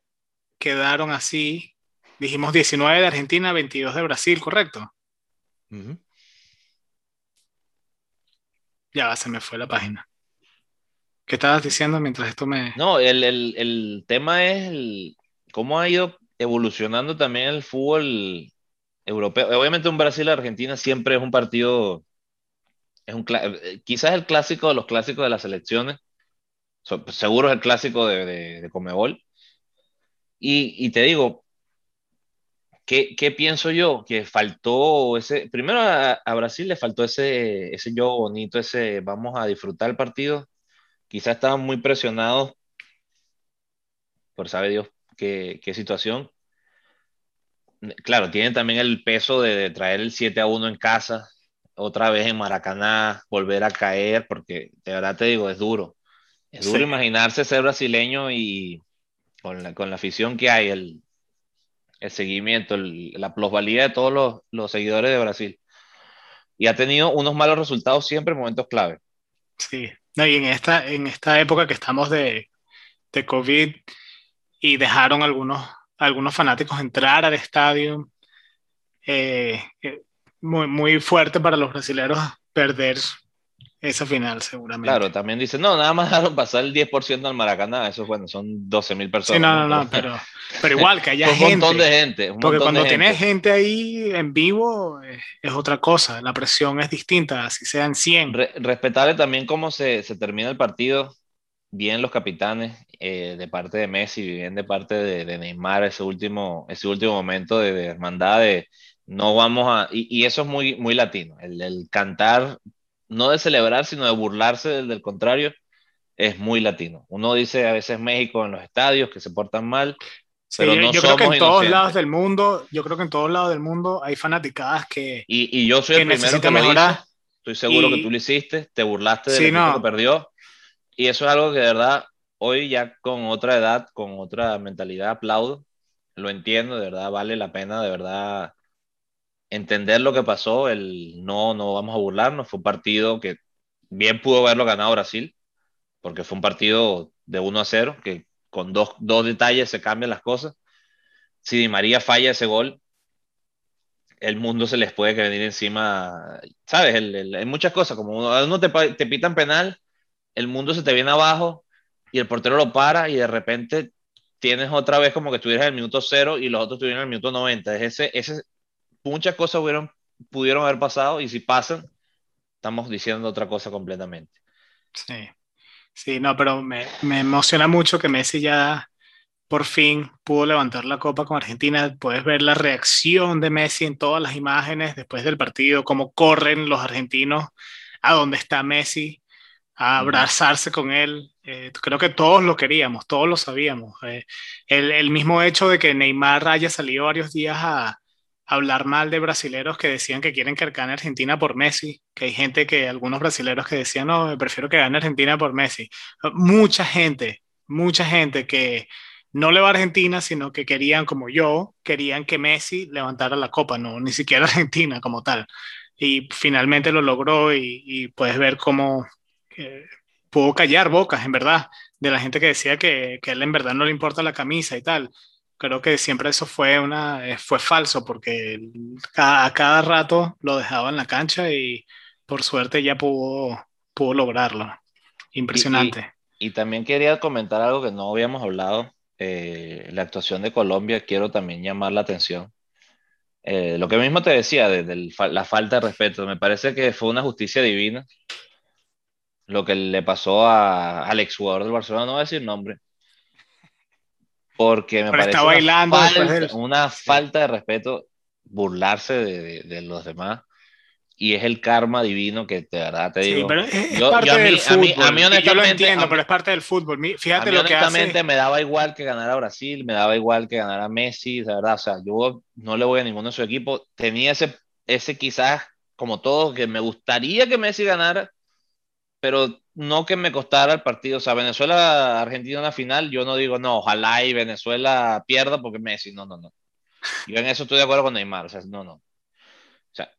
quedaron así, dijimos 19 de Argentina, 22 de Brasil, ¿correcto? Ya se me fue la página. ¿Qué estabas diciendo mientras esto me... No, el, el, el tema es cómo ha ido evolucionando también el fútbol europeo. Obviamente un Brasil-Argentina siempre es un partido, es un, quizás el clásico de los clásicos de las selecciones. seguro es el clásico de, de, de Comebol. Y, y, te digo, ¿Qué, pienso yo? Que faltó ese, primero a, Brasil le faltó ese, ese yo bonito, ese vamos a disfrutar el partido. Quizás estaban muy presionados por sabe Dios qué, qué situación. Claro, tienen también el peso de, traer el 7 a 1 en casa, otra vez en Maracaná, volver a caer, porque de verdad te digo, es duro. Es duro imaginarse ser brasileño y con la, con la afición que hay, el, el seguimiento, la plusvalía de todos los, los, seguidores de Brasil. Y ha tenido unos malos resultados siempre en momentos clave. Sí, y en esta, en esta época que estamos de, de COVID y dejaron algunos, algunos fanáticos entrar al estadio, eh, eh, muy, muy fuerte para los brasileños perder esa final, seguramente. Claro, también dicen, no, nada más dejaron pasar el 10% al Maracaná, eso bueno, son 12 mil personas. Sí, no, no, no, pero, pero igual que haya <laughs> gente. Un montón de gente. porque cuando tienes gente. ahí en vivo es, otra cosa, la presión es distinta, si sean 100. respetable también cómo se, se, termina el partido, bien los capitanes eh, de parte de Messi, bien de parte de, de, Neymar, ese último, ese último momento de, hermandad, de no vamos a. Y, y, eso es muy, muy latino, el, el cantar no de celebrar, sino de burlarse del, contrario, es muy latino. Uno dice a veces México en los estadios que se portan mal, pero no yo creo que en todos lados del mundo, yo creo que en todos lados del mundo hay fanaticadas que y, y yo soy el primero que mejorar. Estoy seguro que tú lo hiciste, te burlaste del sí, que perdió. Y eso es algo que de verdad hoy ya con otra edad, con otra mentalidad aplaudo, lo entiendo, de verdad vale la pena, de verdad entender lo que pasó, el no, no vamos a burlarnos, fue un partido que bien pudo haberlo ganado Brasil, porque fue un partido de 1 a 0, que con dos, dos detalles se cambian las cosas. Si Di María falla ese gol, el mundo se les puede venir encima, ¿sabes? hay muchas cosas, como uno, uno te, pitan penal, el mundo se te viene abajo y el portero lo para y de repente tienes otra vez como que estuvieras en el minuto cero y los otros estuvieron en el minuto 90. Es ese, ese, muchas cosas hubieron, pudieron haber pasado y si pasan, estamos diciendo otra cosa completamente. Sí. Sí, no, pero me, me emociona mucho que Messi ya por fin pudo levantar la copa con Argentina. Puedes ver la reacción de Messi en todas las imágenes después del partido, cómo corren los argentinos a donde está Messi, a abrazarse con él. Eh, creo que todos lo queríamos, todos lo sabíamos. Eh, el, el, mismo hecho de que Neymar haya salido varios días a, hablar mal de brasileros que decían que quieren que gane Argentina por Messi, que hay gente que, algunos brasileros que decían, no, prefiero que gane Argentina por Messi. Mucha gente, mucha gente que no le va a Argentina, sino que querían, como yo, querían que Messi levantara la copa, no, ni siquiera <laughs> Argentina como tal. Y finalmente lo logró y, puedes ver cómo eh, pudo callar bocas, en verdad, de la gente que decía que, que él en verdad no le importa la camisa y tal creo que siempre eso fue, una, eh, fue falso porque a cada rato lo dejaba en la cancha y por suerte ya pudo, pudo lograrlo. Impresionante. Y, también quería comentar algo que no habíamos hablado. Eh, la actuación de Colombia, quiero también llamar la atención. Eh, lo que mismo te decía, de, la falta de respeto, me parece que fue una justicia divina lo que le pasó a, al exjugador del Barcelona, no voy a decir nombre, porque me parece bailando una, falta, de respeto burlarse de, los demás y es el karma divino que de verdad te digo. pero es, parte del fútbol. A mí, honestamente, yo lo entiendo, pero es parte del fútbol. Fíjate lo que honestamente me daba igual que ganara Brasil, me daba igual que ganara Messi, de verdad, o sea, yo no le voy a ninguno de su equipo. Tenía ese, ese quizás, como todo, que me gustaría que Messi ganara, pero no que me costara el partido. O sea, Venezuela-Argentina en la final, yo no digo, no, ojalá y Venezuela pierda porque Messi, no, no, no. Yo en eso estoy de acuerdo con Neymar, o sea, no, no. O sea,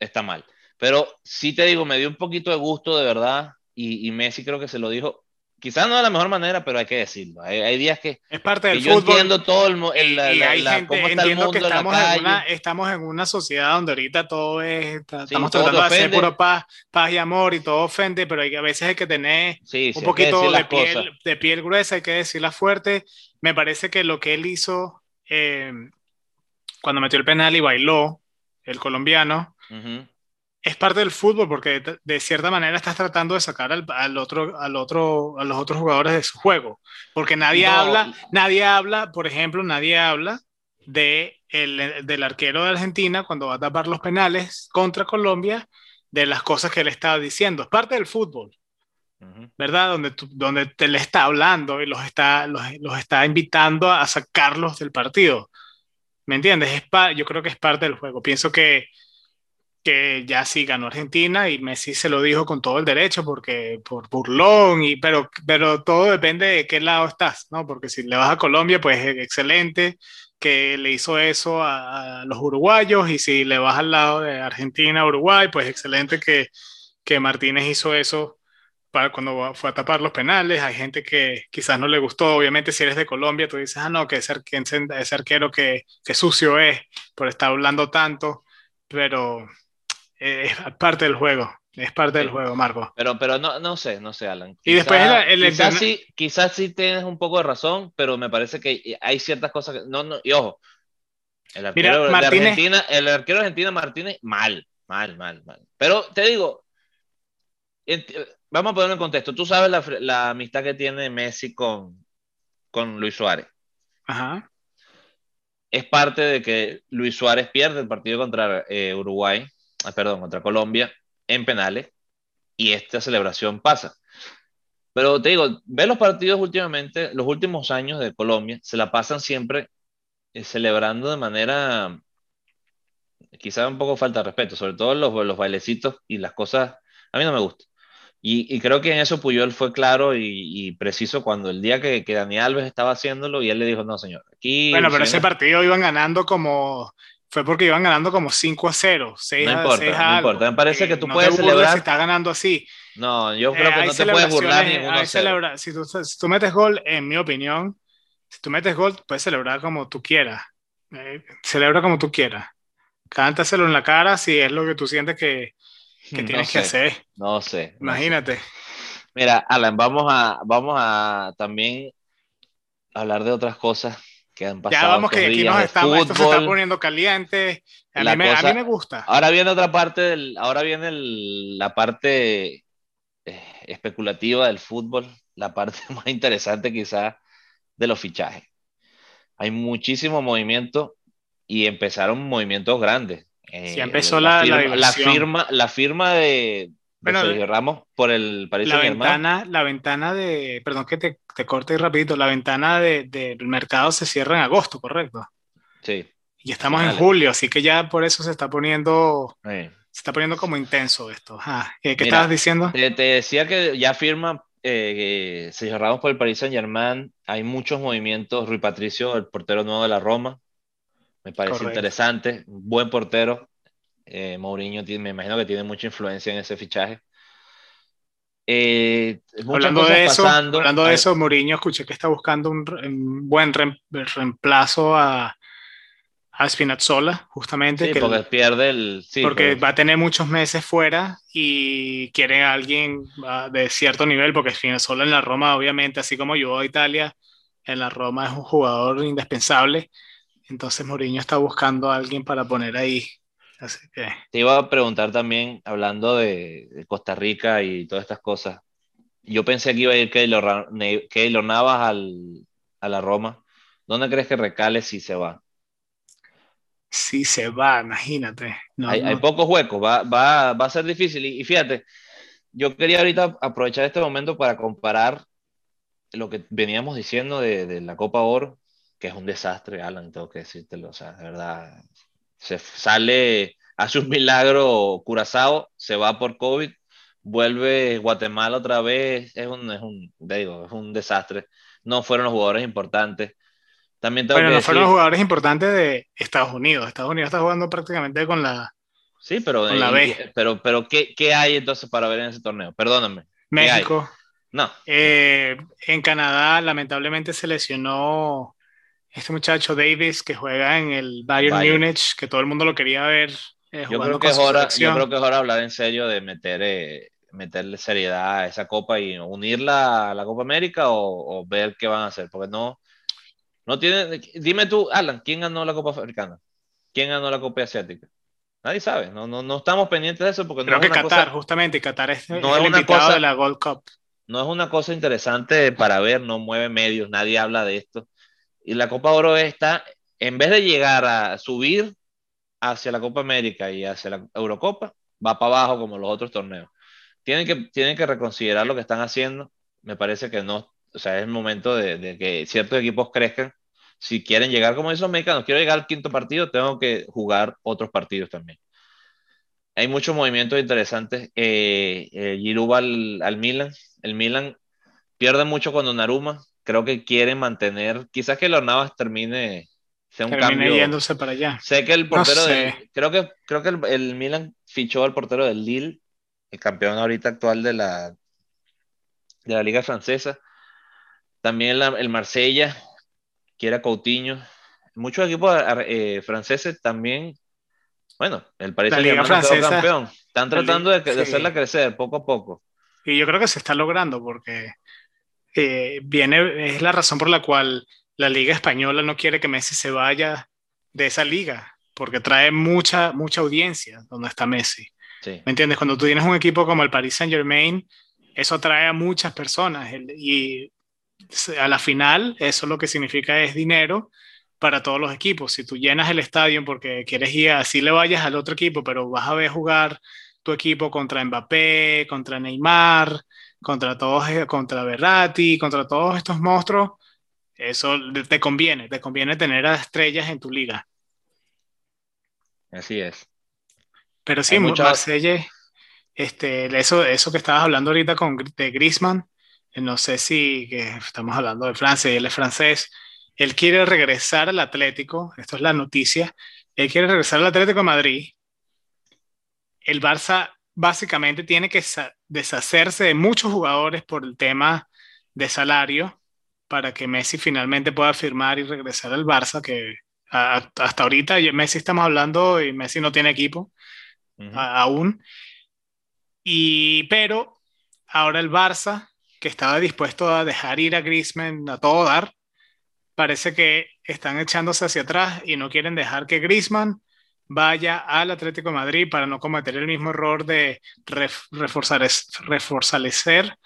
está mal. Pero sí te digo, me dio un poquito de gusto de verdad y, y Messi creo que se lo dijo quizás no de la mejor manera, pero hay que decirlo. Hay, días que, es parte del yo entiendo todo el, el y, hay gente, cómo está el mundo que estamos en, una, estamos en una sociedad donde ahorita todo es, estamos tratando de hacer puro paz, paz y amor y todo ofende, pero hay, a veces hay que tener un poquito de piel, de piel gruesa, hay que decirla fuerte. Me parece que lo que él hizo eh, cuando metió el penal y bailó, el colombiano, es parte del fútbol porque de, cierta manera estás tratando de sacar al, otro, al otro, a los otros jugadores de su juego. Porque nadie habla, nadie habla, por ejemplo, nadie habla de el, del arquero de Argentina cuando va a tapar los penales contra Colombia, de las cosas que él estaba diciendo. Es parte del fútbol. ¿Verdad? Donde, donde te le está hablando y los está, los, los está invitando a sacarlos del partido. ¿Me entiendes? Es yo creo que es parte del juego. Pienso que que ya sí ganó Argentina y Messi se lo dijo con todo el derecho porque por burlón y pero pero todo depende de qué lado estás, ¿no? Porque si le vas a Colombia pues excelente que le hizo eso a, los uruguayos y si le vas al lado de Argentina Uruguay pues excelente que que Martínez hizo eso para cuando fue a tapar los penales. Hay gente que quizás no le gustó. Obviamente, si eres de Colombia, tú dices, ah, no, que ese arquero que, que sucio es por estar hablando tanto. Pero es parte del juego. Es parte del juego, Marco. Pero, pero no, no sé, no sé, Alan. y después el, quizás, sí, quizás sí tienes un poco de razón, pero me parece que hay ciertas cosas que. No, no, y ojo, el arquero de Argentina, el arquero de Argentina Martínez, mal, mal, mal, mal. Pero te digo, vamos a ponerlo en contexto. Tú sabes la, la amistad que tiene Messi con, con Luis Suárez. Ajá. Es parte de que Luis Suárez pierde el partido contra eh, Uruguay perdón, contra Colombia en penales y esta celebración pasa. Pero te digo, ve los partidos últimamente, los últimos años de Colombia, se la pasan siempre eh, celebrando de manera, quizá un poco falta de respeto, sobre todo los, los bailecitos y las cosas, a mí no me gusta. Y, creo que en eso Puyol fue claro y, preciso cuando el día que, que, Dani Alves estaba haciéndolo y él le dijo, no señor, aquí... Bueno, pero ese partido iban ganando como fue porque iban ganando como 5 a 0, 6 no a, importa, 6 a no importa. Me parece que tú puedes celebrar. Si está ganando así. No, yo creo que eh, no te puedes burlar ninguno. Celebra... Si, tú, si tú metes gol, en mi opinión, si tú metes gol, puedes celebrar como tú quieras. Eh, celebra como tú quieras. Cántaselo en la cara si es lo que tú sientes que, que <laughs> tienes que hacer. No sé. Imagínate. Mira, Alan, vamos a, vamos a también hablar de otras cosas ya vamos que aquí nos estamos, esto se está poniendo caliente. A mí, me, a mí, me, gusta. Ahora viene otra parte, del, ahora viene la parte eh, especulativa del fútbol, la parte <laughs> más interesante quizás de los fichajes. Hay muchísimo movimiento y empezaron movimientos grandes. Eh, empezó la, la, firma, la firma de, Sergio Ramos por el Paris la ventana, la ventana de, perdón que te, te corte rapidito, la ventana del de, mercado se cierra en agosto, ¿correcto? Sí. Y estamos en julio, así que ya por eso se está poniendo, se está poniendo como intenso esto. ¿Qué, estabas diciendo? Te, decía que ya firma eh, Sergio Ramos por el Paris Saint Germain, hay muchos movimientos, Rui Patricio, el portero nuevo de la Roma, me parece interesante, buen portero, eh, Mourinho me imagino que tiene mucha influencia en ese fichaje. Eh, hablando de eso, hablando de eso, Mourinho escuché que está buscando un, buen reemplazo a, a Spinazzola, justamente. Sí, porque pierde el. porque va a tener muchos meses fuera y quiere a alguien ah, de cierto nivel, porque Spinazzola en la Roma, obviamente, así como yo a Italia, en la Roma es un jugador indispensable. Entonces Mourinho está buscando a alguien para poner ahí te iba a preguntar también, hablando de, Costa Rica y todas estas cosas. Yo pensé que iba a ir Keylor, Navas al, a la Roma. ¿Dónde crees que recale si se va? Si se va, imagínate. hay, pocos huecos, va, va, va, a ser difícil. Y, fíjate, yo quería ahorita aprovechar este momento para comparar lo que veníamos diciendo de, de, la Copa Oro, que es un desastre, Alan, tengo que decírtelo. O sea, de verdad, se sale, hace un milagro Curazao, se va por COVID, vuelve Guatemala otra vez, es un, es un, digo, es un desastre. No fueron los jugadores importantes. También tengo no fueron los jugadores importantes de Estados Unidos. Estados Unidos está jugando prácticamente con la, sí, pero. Pero, pero ¿qué, ¿qué, hay entonces para ver en ese torneo? Perdóname. México. No. Eh, en Canadá, lamentablemente, se lesionó este muchacho Davis que juega en el Bayern, Múnich, que todo el mundo lo quería ver. Eh, yo, creo que es hora, yo creo que es hora de hablar en serio de meter, eh, meterle seriedad a esa copa y unirla a la Copa América o, ver qué van a hacer, porque no, no tiene. Dime tú, Alan, ¿quién ganó la Copa Africana? ¿Quién ganó la Copa Asiática? Nadie sabe, no, no, no estamos pendientes de eso porque creo que Qatar, justamente, Qatar es, no es, el una cosa, de la Gold Cup. No es una cosa interesante para ver, no mueve medios, nadie habla de esto. Y la Copa Oro está, en vez de llegar a subir hacia la Copa América y hacia la Eurocopa, va para abajo como los otros torneos. Tienen que, tienen que reconsiderar lo que están haciendo. Me parece que no, o sea, es el momento de, que ciertos equipos crezcan. Si quieren llegar como esos mexicanos, quiero llegar al quinto partido, tengo que jugar otros partidos también. Hay muchos movimientos interesantes. Eh, eh Giroud al, al Milan. El Milan pierde mucho cuando Naruma creo que quieren mantener, quizás que los Navas termine, sea un termine cambio. yéndose para allá. Sé que el portero creo que, creo que el, Milan fichó al portero del Lille, el campeón ahorita actual de la, de la Liga Francesa. También el Marsella quiere a Coutinho. Muchos equipos eh, franceses también, bueno, el Paris Saint-Germain campeón. Están tratando de, de hacerla crecer poco a poco. Y yo creo que se está logrando porque eh, viene, es la razón por la cual la Liga Española no quiere que Messi se vaya de esa liga, porque trae mucha, mucha audiencia donde está Messi. ¿Me entiendes? Cuando tú tienes un equipo como el Paris Saint Germain, eso atrae a muchas personas y a la final eso lo que significa es dinero para todos los equipos. Si tú llenas el estadio porque quieres ir, así le vayas al otro equipo, pero vas a ver jugar tu equipo contra Mbappé, contra Neymar, contra todos, eh, contra Berratti, contra todos estos monstruos, eso te conviene, te conviene tener a estrellas en tu liga. Así es. Pero sí, Marsella, este, eso, eso que estabas hablando ahorita con, de Griezmann, eh, no sé si que estamos hablando de Francia y él es francés, él quiere regresar al Atlético, esto es la noticia, él quiere regresar al Atlético de Madrid. El Barça básicamente tiene que deshacerse de muchos jugadores por el tema de salario para que Messi finalmente pueda firmar y regresar al Barça, que hasta ahorita Messi estamos hablando y Messi no tiene equipo aún. Y, pero ahora el Barça, que estaba dispuesto a dejar ir a Griezmann a todo dar, parece que están echándose hacia atrás y no quieren dejar que Griezmann vaya al Atlético de Madrid para no cometer el mismo error de reforzar, refortalecer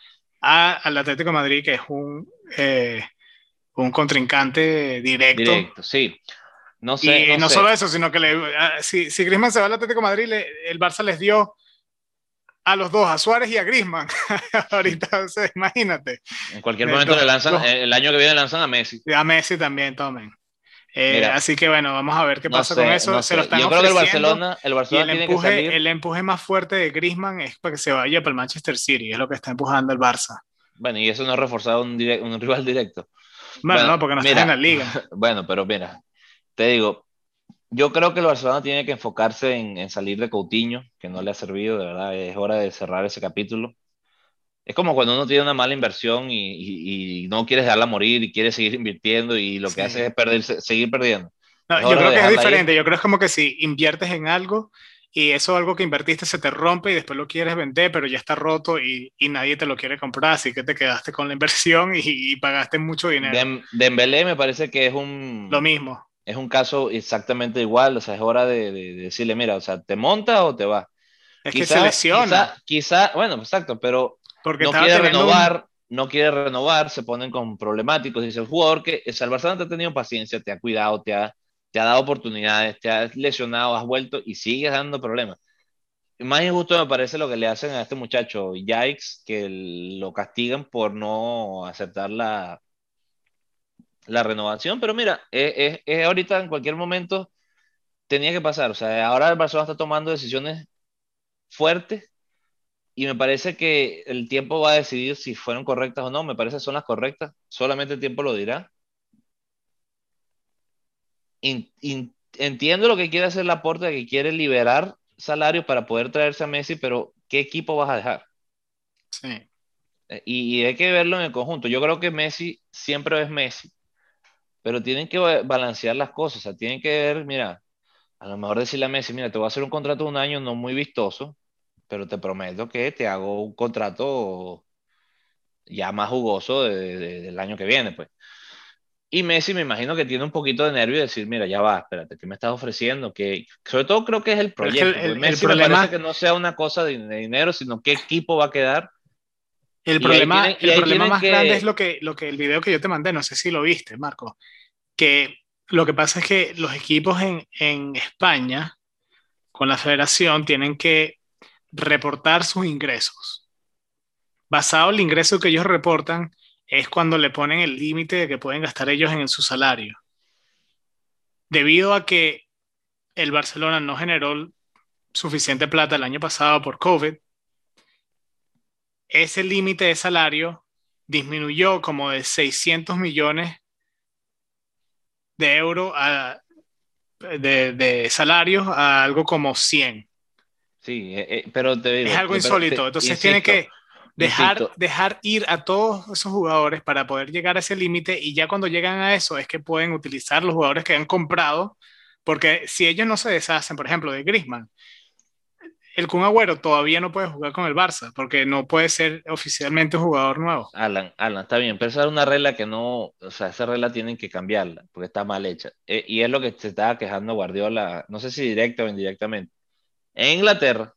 al Atlético de Madrid, que es un, eh, un contrincante directo. Directo, sí. No sé. Y no, solo eso, sino que ah, si, si Griezmann se va al Atlético de Madrid, el Barça les dio a los dos, a Suárez y a Griezmann. <laughs> Ahorita, imagínate. En cualquier momento le lanzan, el año que viene lanzan a Messi. A Messi también, tomen. Eh, así que bueno, vamos a ver qué pasa con eso. Se lo están Yo creo que el Barcelona, el Barcelona el empuje, el empuje más fuerte de Griezmann es para que se vaya para el Manchester City, es lo que está empujando el Barça. Bueno, y eso no ha reforzado un, un rival directo. Bueno, no, porque no está en la liga. <laughs> Bueno, pero mira, te digo, yo creo que el Barcelona tiene que enfocarse en, en, salir de Coutinho, que no le ha servido, de verdad, es hora de cerrar ese capítulo. Es como cuando uno tiene una mala inversión y, y, no quieres dejarla morir y quieres seguir invirtiendo y lo que hace es perder, seguir perdiendo. yo creo que es diferente, yo creo que es como que si inviertes en algo y eso algo que invertiste se te rompe y después lo quieres vender, pero ya está roto y, y nadie te lo quiere comprar, así que te quedaste con la inversión y, pagaste mucho dinero. Dem, Dembélé me parece que es un... Lo mismo. Es un caso exactamente igual, o sea, es hora de, de, decirle, mira, o sea, ¿te monta o te va? Es que se lesiona. Quizá, bueno, exacto, pero Porque no quiere renovar, no quiere renovar, se ponen con problemáticos. Dice el jugador que el Barcelona te ha tenido paciencia, te ha cuidado, te ha te ha dado oportunidades, te has lesionado, has vuelto y sigues dando problemas. Más injusto me parece lo que le hacen a este muchacho, Yikes, que lo castigan por no aceptar la, la renovación. Pero mira, es, es, ahorita en cualquier momento tenía que pasar. O sea, ahora el Barcelona está tomando decisiones fuertes y me parece que el tiempo va a decidir si fueron correctas o no. Me parece que son las correctas. Solamente el tiempo lo dirá entiendo lo que quiere hacer Laporta, que quiere liberar salarios para poder traerse a Messi, pero ¿qué equipo vas a dejar? Sí. Eh, y, hay que verlo en el conjunto. Yo creo que Messi siempre es Messi, pero tienen que balancear las cosas. O sea, tienen que ver, mira, a lo mejor decirle a Messi, mira, te voy a hacer un contrato de un año no muy vistoso, pero te prometo que te hago un contrato ya más jugoso del año que viene, pues. Y Messi me imagino que tiene un poquito de nervio de decir, mira, ya va, espérate, ¿qué me estás ofreciendo? Que sobre todo creo que es el proyecto. el, Messi problema... parece que no sea una cosa de, dinero, sino qué equipo va a quedar. El problema, el problema más grande es lo que, lo que el video que yo te mandé, no sé si lo viste, Marco, que lo que pasa es que los equipos en, en España, con la federación, tienen que reportar sus ingresos. Basado en el ingreso que ellos reportan, es cuando le ponen el límite de que pueden gastar ellos en su salario. Debido a que el Barcelona no generó suficiente plata el año pasado por COVID, ese límite de salario disminuyó como de 600 millones de euros de, salarios a algo como 100. Sí, eh, eh, pero te Es algo insólito. Entonces tiene que dejar, dejar ir a todos esos jugadores para poder llegar a ese límite y ya cuando llegan a eso es que pueden utilizar los jugadores que han comprado, porque si ellos no se deshacen, por ejemplo, de Griezmann, el Kun Agüero todavía no puede jugar con el Barça porque no puede ser oficialmente un jugador nuevo. Alan, Alan, está bien, pero esa es una regla que no, o sea, esa regla tienen que cambiarla porque está mal hecha. E, y es lo que se estaba quejando Guardiola, no sé si directa o indirectamente. En Inglaterra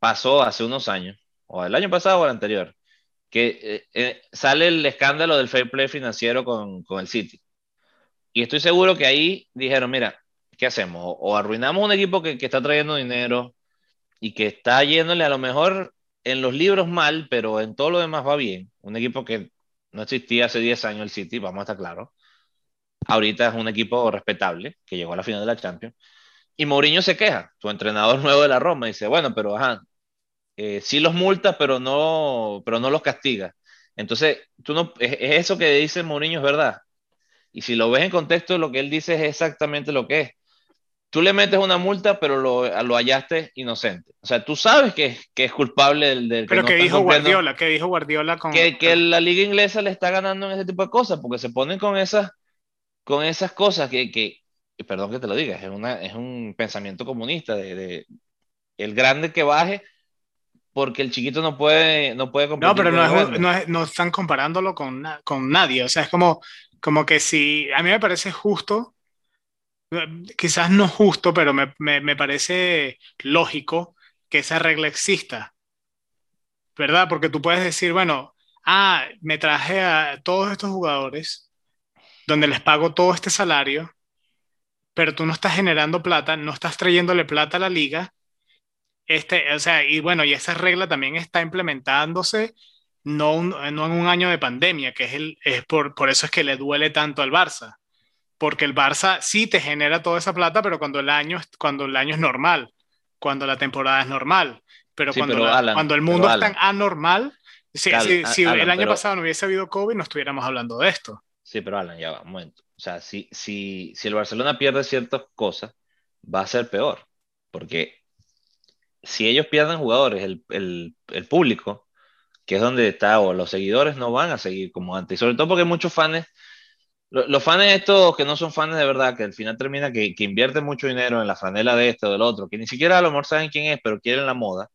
pasó hace unos años o el año pasado o el anterior, que eh, eh, sale el escándalo del fair play financiero con, el City. Y estoy seguro que ahí dijeron, mira, ¿qué hacemos? O, arruinamos un equipo que, que, está trayendo dinero y que está yéndole a lo mejor en los libros mal, pero en todo lo demás va bien. Un equipo que no existía hace 10 años el City, vamos a estar claros. Ahorita es un equipo respetable que llegó a la final de la Champions. Y Mourinho se queja, su entrenador <laughs> nuevo de la Roma, dice, bueno, pero ajá, eh, sí los multa, pero no, pero no los castiga. Entonces, tú no, es, eso que dice Mourinho, es verdad. Y si lo ves en contexto, lo que él dice es exactamente lo que es. Tú le metes una multa, pero lo, lo hallaste inocente. O sea, tú sabes que, que es culpable del... del pero que, dijo Guardiola, que dijo Guardiola con... Que, que la liga inglesa le está ganando en ese tipo de cosas, porque se ponen con esas, con esas cosas que, que perdón que te lo diga, es, una, es un pensamiento comunista de, de el grande que baje porque el chiquito no puede, no puede competir. No, pero no, no, no, están comparándolo con, con nadie. O sea, es como, como que si a mí me parece justo quizás no justo, pero me, me, parece lógico que esa regla exista, ¿verdad? Porque tú puedes decir, bueno, ah, me traje a todos estos jugadores donde les pago todo este salario, pero tú no estás generando plata, no estás trayéndole plata a la liga. Este, o sea, y bueno, y esa regla también está implementándose no, no en un año de pandemia, que es, el, es por, por eso es que le duele tanto al Barça porque el Barça sí te genera toda esa plata, pero cuando el año, cuando el año es normal, cuando la temporada es normal, pero, cuando, cuando el mundo es tan anormal, si, si, el año pasado no hubiese habido COVID, no estuviéramos hablando de esto. Sí, pero Alan, ya va, un momento. O sea, si, si, si el Barcelona pierde ciertas cosas, va a ser peor, porque si ellos pierden jugadores, el, el, el público, que es donde está, o los seguidores no van a seguir como antes, y sobre todo porque hay muchos fans los fans estos que no son fans de verdad, que al final termina que, que invierten mucho dinero en la franela de este o del otro, que ni siquiera a lo mejor saben quién es, pero quieren la moda.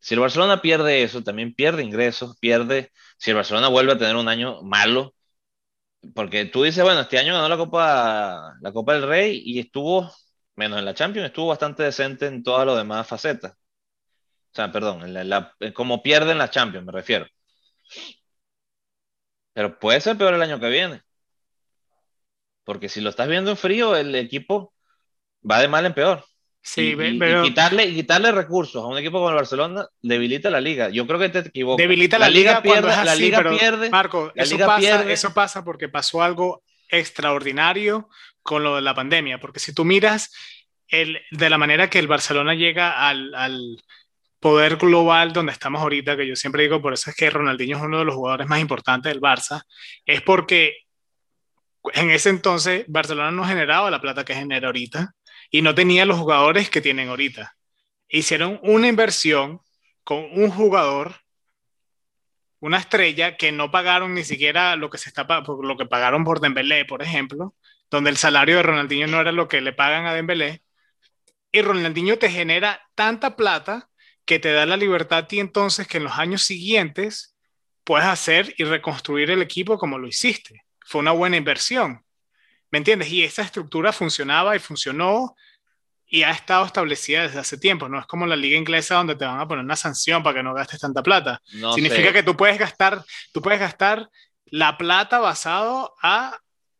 Si el Barcelona pierde eso, también pierde ingresos, pierde. Si el Barcelona vuelve a tener un año malo, porque tú dices, bueno, este año ganó la Copa, la Copa del Rey y estuvo, menos en la Champions, estuvo bastante decente en todas las demás facetas. O sea, perdón, como pierde en la Champions, me refiero. Pero puede ser peor el año que viene. Porque si lo estás viendo en frío, el equipo va de mal en peor. Sí, y, pero... quitarle, quitarle recursos a un equipo como el Barcelona debilita la liga. Yo creo que te equivocas. Debilita la, liga, pierde, la liga pierde. Marco, eso, pasa, eso pasa porque pasó algo extraordinario con lo de la pandemia. Porque si tú miras el, de la manera que el Barcelona llega al, al poder global donde estamos ahorita, que yo siempre digo, por eso es que Ronaldinho es uno de los jugadores más importantes del Barça, es porque en ese entonces Barcelona no generaba la plata que genera ahorita y no tenía los jugadores que tienen ahorita. Hicieron una inversión con un jugador, una estrella que no pagaron ni siquiera lo que se está lo que pagaron por Dembélé, por ejemplo, donde el salario de Ronaldinho no era lo que le pagan a Dembélé. Y Ronaldinho te genera tanta plata que te da la libertad a ti entonces que en los años siguientes puedes hacer y reconstruir el equipo como lo hiciste fue una buena inversión. ¿Me entiendes? Y esa estructura funcionaba y funcionó y ha estado establecida desde hace tiempo. No es como la liga inglesa donde te van a poner una sanción para que no gastes tanta plata. Significa que tú puedes gastar, tú puedes gastar la plata basado a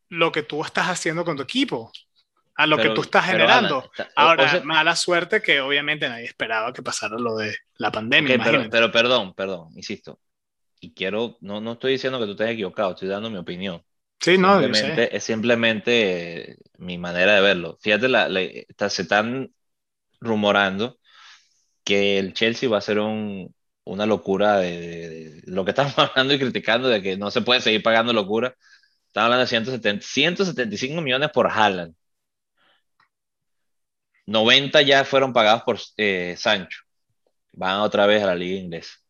lo que tú estás haciendo con tu equipo, a lo que tú estás generando. Ahora, mala suerte que obviamente nadie esperaba que pasara lo de la pandemia. pero, pero, perdón, perdón, insisto. Y quiero, no, no estoy diciendo que tú estés equivocado, estoy dando mi opinión. Sí, no, simplemente, es simplemente mi manera de verlo. Fíjate, la, se están rumorando que el Chelsea va a ser un, una locura de, lo que <laughs> estamos hablando y criticando de que no se puede seguir pagando locura. Están hablando de 170, 175 millones por Haaland. 90 ya fueron pagados por eh, Sancho. Van otra vez a la liga inglesa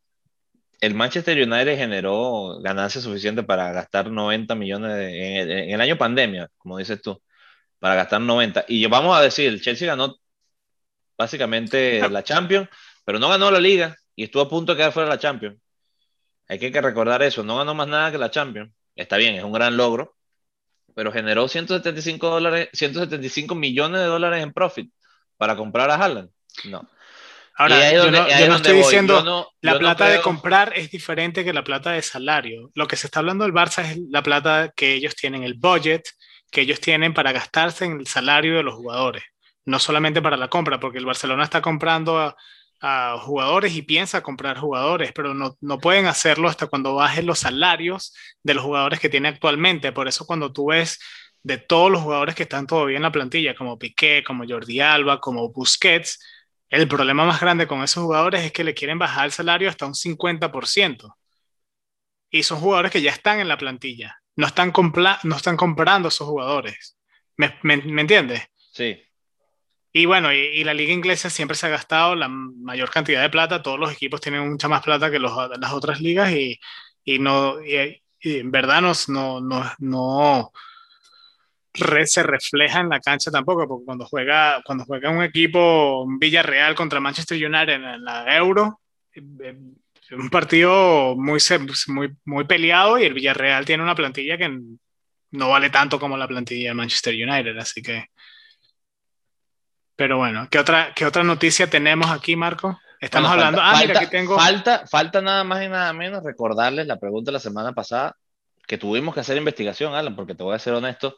el Manchester United generó ganancia suficiente para gastar 90 millones en, el año pandemia, como dices tú, para gastar 90. Y vamos a decir, el Chelsea ganó básicamente <laughs> la Champions, pero no ganó la Liga y estuvo a punto de quedar fuera de la Champions. Hay que recordar eso, no ganó más nada que la Champions. Está bien, es un gran logro, pero generó 175, dólares, 175 millones de dólares en profit para comprar a Haaland. No. Ahora, yo no, estoy diciendo la plata de comprar es diferente que la plata de salario. Lo que se está hablando del Barça es la plata que ellos tienen, el budget que ellos tienen para gastarse en el salario de los jugadores, no solamente para la compra, porque el Barcelona está comprando a, jugadores y piensa comprar jugadores, pero no, no, pueden hacerlo hasta cuando bajen los salarios de los jugadores que tiene actualmente. Por eso cuando tú ves de todos los jugadores que están todavía en la plantilla, como Piqué, como Jordi Alba, como Busquets, el problema más grande con esos jugadores es que le quieren bajar el salario hasta un 50%. Y son jugadores que ya están en la plantilla. No están, no están comprando esos jugadores. ¿Me, me, entiendes? Sí. Y bueno, y, la liga inglesa siempre se ha gastado la mayor cantidad de plata. Todos los equipos tienen mucha más plata que las otras ligas y, no, en verdad no, no, no se refleja en la cancha tampoco, porque cuando juega, cuando juega un equipo Villarreal contra Manchester United en la Euro, es un partido muy, muy, muy peleado y el Villarreal tiene una plantilla que no vale tanto como la plantilla de Manchester United, así que... Pero bueno, ¿qué otra, qué otra noticia tenemos aquí, Marco? Estamos hablando. ah, mira, aquí tengo. Falta, falta nada más y nada menos recordarles la pregunta de la semana pasada, que tuvimos que hacer investigación, Alan, porque te voy a ser honesto.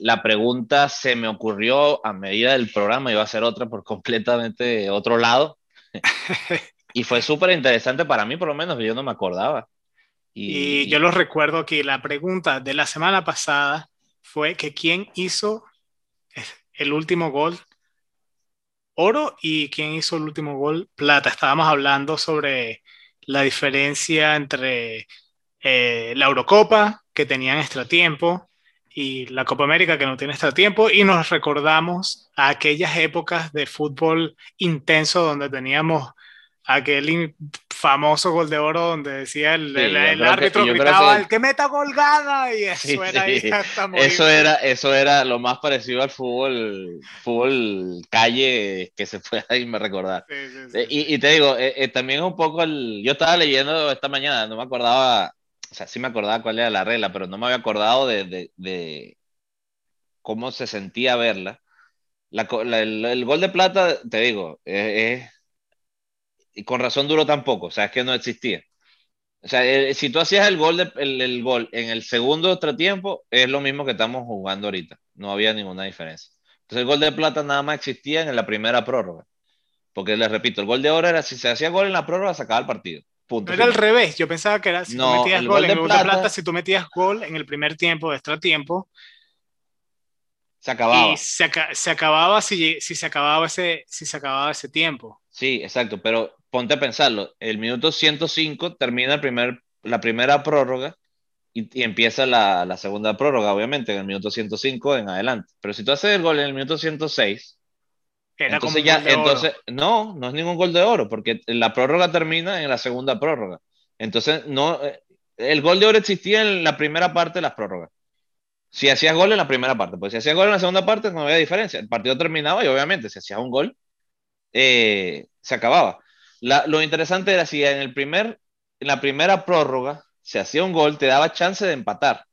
La pregunta se me ocurrió a medida del programa, iba a ser otra por completamente otro lado. <laughs> y fue súper interesante para mí, por lo menos, yo no me acordaba. Y, y yo lo recuerdo aquí. La pregunta de la semana pasada fue que quién hizo el último gol oro y quién hizo el último gol plata. Estábamos hablando sobre la diferencia entre eh, la Eurocopa, que tenían extratiempo, y la Copa América, que no tiene extratiempo, y nos recordamos a aquellas épocas de fútbol intenso donde teníamos aquel famoso gol de oro donde decía el, el, árbitro gritaba el que meta gol gana y <laughs> eso era eso era eso era lo más parecido al fútbol fútbol calle que se fue ahí me recordar. Eh, y, y, te digo eh, eh, también un poco el yo estaba leyendo esta mañana no me acordaba o sea sí me acordaba cuál era la regla pero no me había acordado de, de, cómo se sentía verla la, el, gol de plata te digo es y con razón duró tampoco, o sea, es que no existía. O sea, eh, si tú hacías el gol, de, el, gol en el segundo tiempo, es lo mismo que estamos jugando ahorita. No había ninguna diferencia. Entonces el gol de plata nada más existía en la primera prórroga. Porque les repito, el gol de oro era si se hacía gol en la prórroga, se acaba el partido. Punto. era al revés. Yo pensaba que era si tú metías gol, en el gol de plata, si tú metías gol en el primer tiempo, de extra tiempo, se acababa. Y se, se acababa si, si, se acababa ese, si se acababa ese tiempo. Sí, exacto, pero ponte a pensarlo, el minuto 105 termina el primer, la primera prórroga y, empieza la, la, segunda prórroga, obviamente, en el minuto 105 en adelante. Pero si tú haces el gol en el minuto 106, entonces ya, entonces, no, no es ningún gol de oro, porque la prórroga termina en la segunda prórroga. Entonces, no, eh, el gol de oro existía en la primera parte de las prórrogas. Si hacías gol en la primera parte, pues si hacías gol en la segunda parte no había diferencia. El partido terminaba y obviamente si hacías un gol, eh, se acababa lo interesante era si en, el primer, en la primera prórroga se hacía un gol, te daba chance de empatar.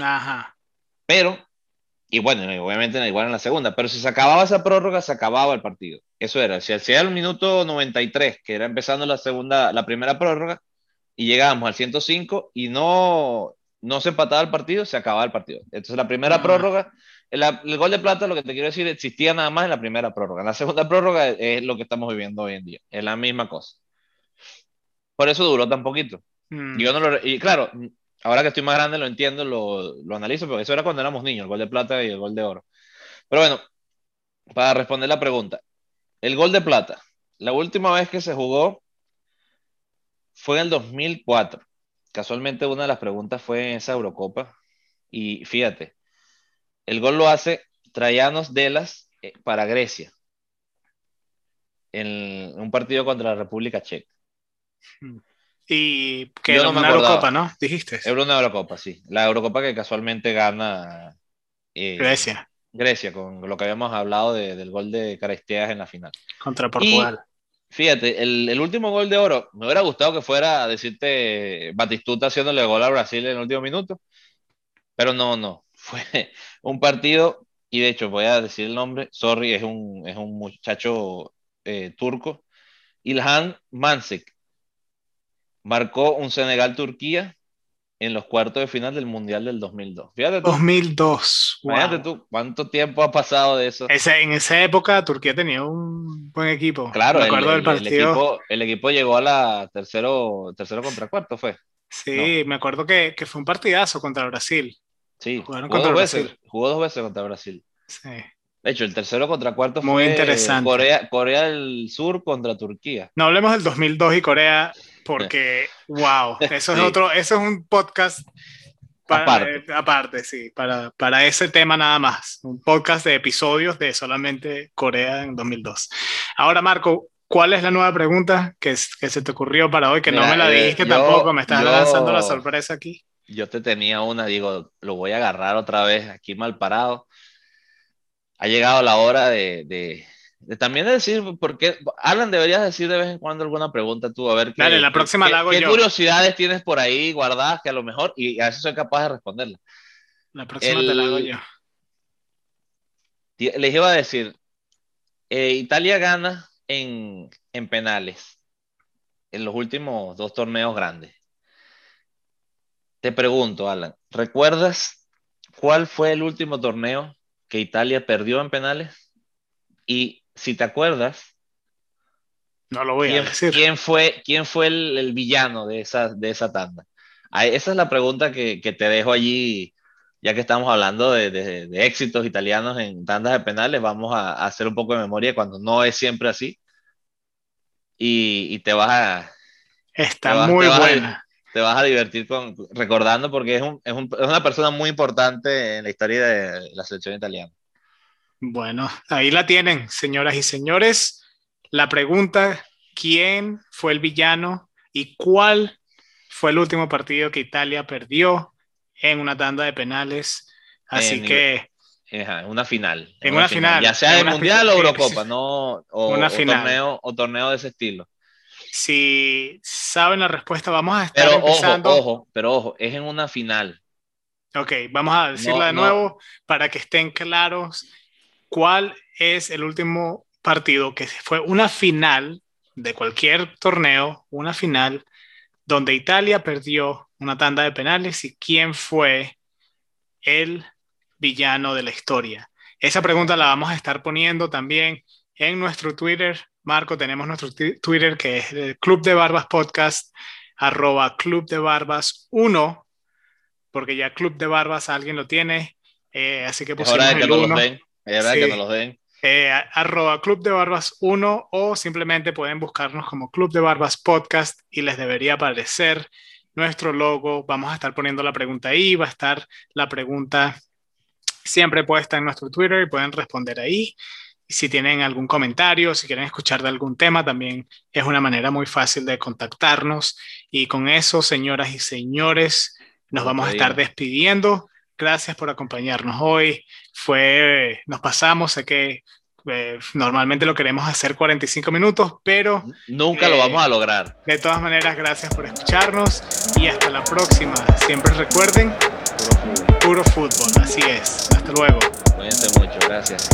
Ajá. Pero, y bueno, obviamente igual en la segunda, pero si se acababa esa prórroga, se acababa el partido. Eso era, si hacía el minuto 93, que era empezando la segunda, la primera prórroga, y llegábamos al 105 y no, no se empataba el partido, se acababa el partido. Entonces la primera prórroga el, gol de plata, lo que te quiero decir, existía nada más en la primera prórroga. En la segunda prórroga es, lo que estamos viviendo hoy en día. Es la misma cosa. Por eso duró tan poquito. Mm. Yo no y claro, ahora que estoy más grande lo entiendo, lo, analizo, pero eso era cuando éramos niños, el gol de plata y el gol de oro. Pero bueno, para responder la pregunta, el gol de plata, la última vez que se jugó fue en el 2004. Casualmente una de las preguntas fue en esa Eurocopa. Y fíjate, el gol lo hace Trayanos Delas eh, para Grecia en un partido contra la República Checa. Y que era una Eurocopa, ¿no? Dijiste. Era una Eurocopa, sí. La Eurocopa que casualmente gana eh, Grecia. Grecia, con lo que habíamos hablado del gol de Caristeas en la final. Contra Portugal. fíjate, el, el, último gol de oro, me hubiera gustado que fuera a decirte Batistuta haciéndole gol a Brasil en el último minuto, pero no, no <laughs> fue un partido, y de hecho voy a decir el nombre, sorry, es un, es un muchacho eh, turco, Ilhan Mansek, marcó un Senegal-Turquía en los cuartos de final del Mundial del 2002. Fíjate 2002. Fíjate tú, ¿cuánto tiempo ha pasado de eso? en esa época Turquía tenía un buen equipo. Claro, el, equipo, el, equipo, llegó a la tercero, tercero contra cuarto, fue. Sí, me acuerdo que, que, fue un partidazo contra Brasil. Sí, jugó dos, veces, jugó dos veces contra Brasil. Sí. De hecho, el tercero contra cuarto Muy fue interesante. Corea, Corea del Sur contra Turquía. No hablemos del 2002 y Corea porque, <laughs> wow, eso es otro, eso es un podcast aparte. Eh, aparte, sí, para, para ese tema nada más. Un podcast de episodios de solamente Corea en 2002. Ahora, Marco, ¿cuál es la nueva pregunta que, que se te ocurrió para hoy? Que no me la eh, dijiste tampoco, me estás lanzando la sorpresa aquí yo te tenía una, digo, lo voy a agarrar otra vez aquí mal parado. Ha llegado la hora de también decir, porque Alan, deberías decir de vez en cuando alguna pregunta tú, a ver qué, Dale, la próxima la hago qué curiosidades tienes por ahí guardadas que a lo mejor, y a veces soy capaz de responderla. La próxima te la hago yo. Les iba a decir, Eh, Italia gana en, en penales en los últimos dos torneos grandes. Te pregunto, Alan, ¿recuerdas cuál fue el último torneo que Italia perdió en penales? Y si te acuerdas, no lo voy ¿quién, a decir. ¿quién fue, quién fue el, villano de esa, de esa tanda? Esa es la pregunta que, que te dejo allí, ya que estamos hablando de, de, éxitos italianos en tandas de penales, vamos a, a, hacer un poco de memoria cuando no es siempre así. Y, y te vas a... Está vas, muy te buena. A, te vas a divertir con, recordando porque es, un, es, un, es una persona muy importante en la historia de la selección italiana. Bueno, ahí la tienen, señoras y señores. La pregunta, ¿quién fue el villano y cuál fue el último partido que Italia perdió en una tanda de penales? Así en, que... En una final. En una, una final, final. Ya sea de Mundial o Eurocopa, <laughs> no, o, una o torneo, o torneo de ese estilo. Si saben la respuesta, vamos a estar pero empezando. Ojo, ojo, pero ojo, es en una final. Ok, vamos a decirla No, de no. nuevo para que estén claros cuál es el último partido que fue una final de cualquier torneo, una final donde Italia perdió una tanda de penales y quién fue el villano de la historia. Esa pregunta la vamos a estar poniendo también en nuestro Twitter. Marco, tenemos nuestro Twitter que es el Club de Barbas Podcast, arroba Club de Barbas 1, porque ya Club de Barbas alguien lo tiene, eh, así que Es pusimos hora de que el nos 1. los den. Es Sí. que nos los den. Eh, arroba Club de Barbas 1 o simplemente pueden buscarnos como Club de Barbas Podcast y les debería aparecer nuestro logo. Vamos a estar poniendo la pregunta ahí, va a estar la pregunta siempre puesta en nuestro Twitter y pueden responder ahí. Si tienen algún comentario, si quieren escuchar de algún tema, también es una manera muy fácil de contactarnos. Y con eso, señoras y señores, nos vamos a estar despidiendo. Gracias por acompañarnos hoy. Fue, nos pasamos, sé que eh, normalmente lo queremos hacer 45 minutos, pero Nunca Eh, lo vamos a lograr. de todas maneras, gracias por escucharnos y hasta la próxima. Siempre recuerden, Puro fútbol. puro fútbol, así es. Hasta luego. Cuídense mucho. Gracias.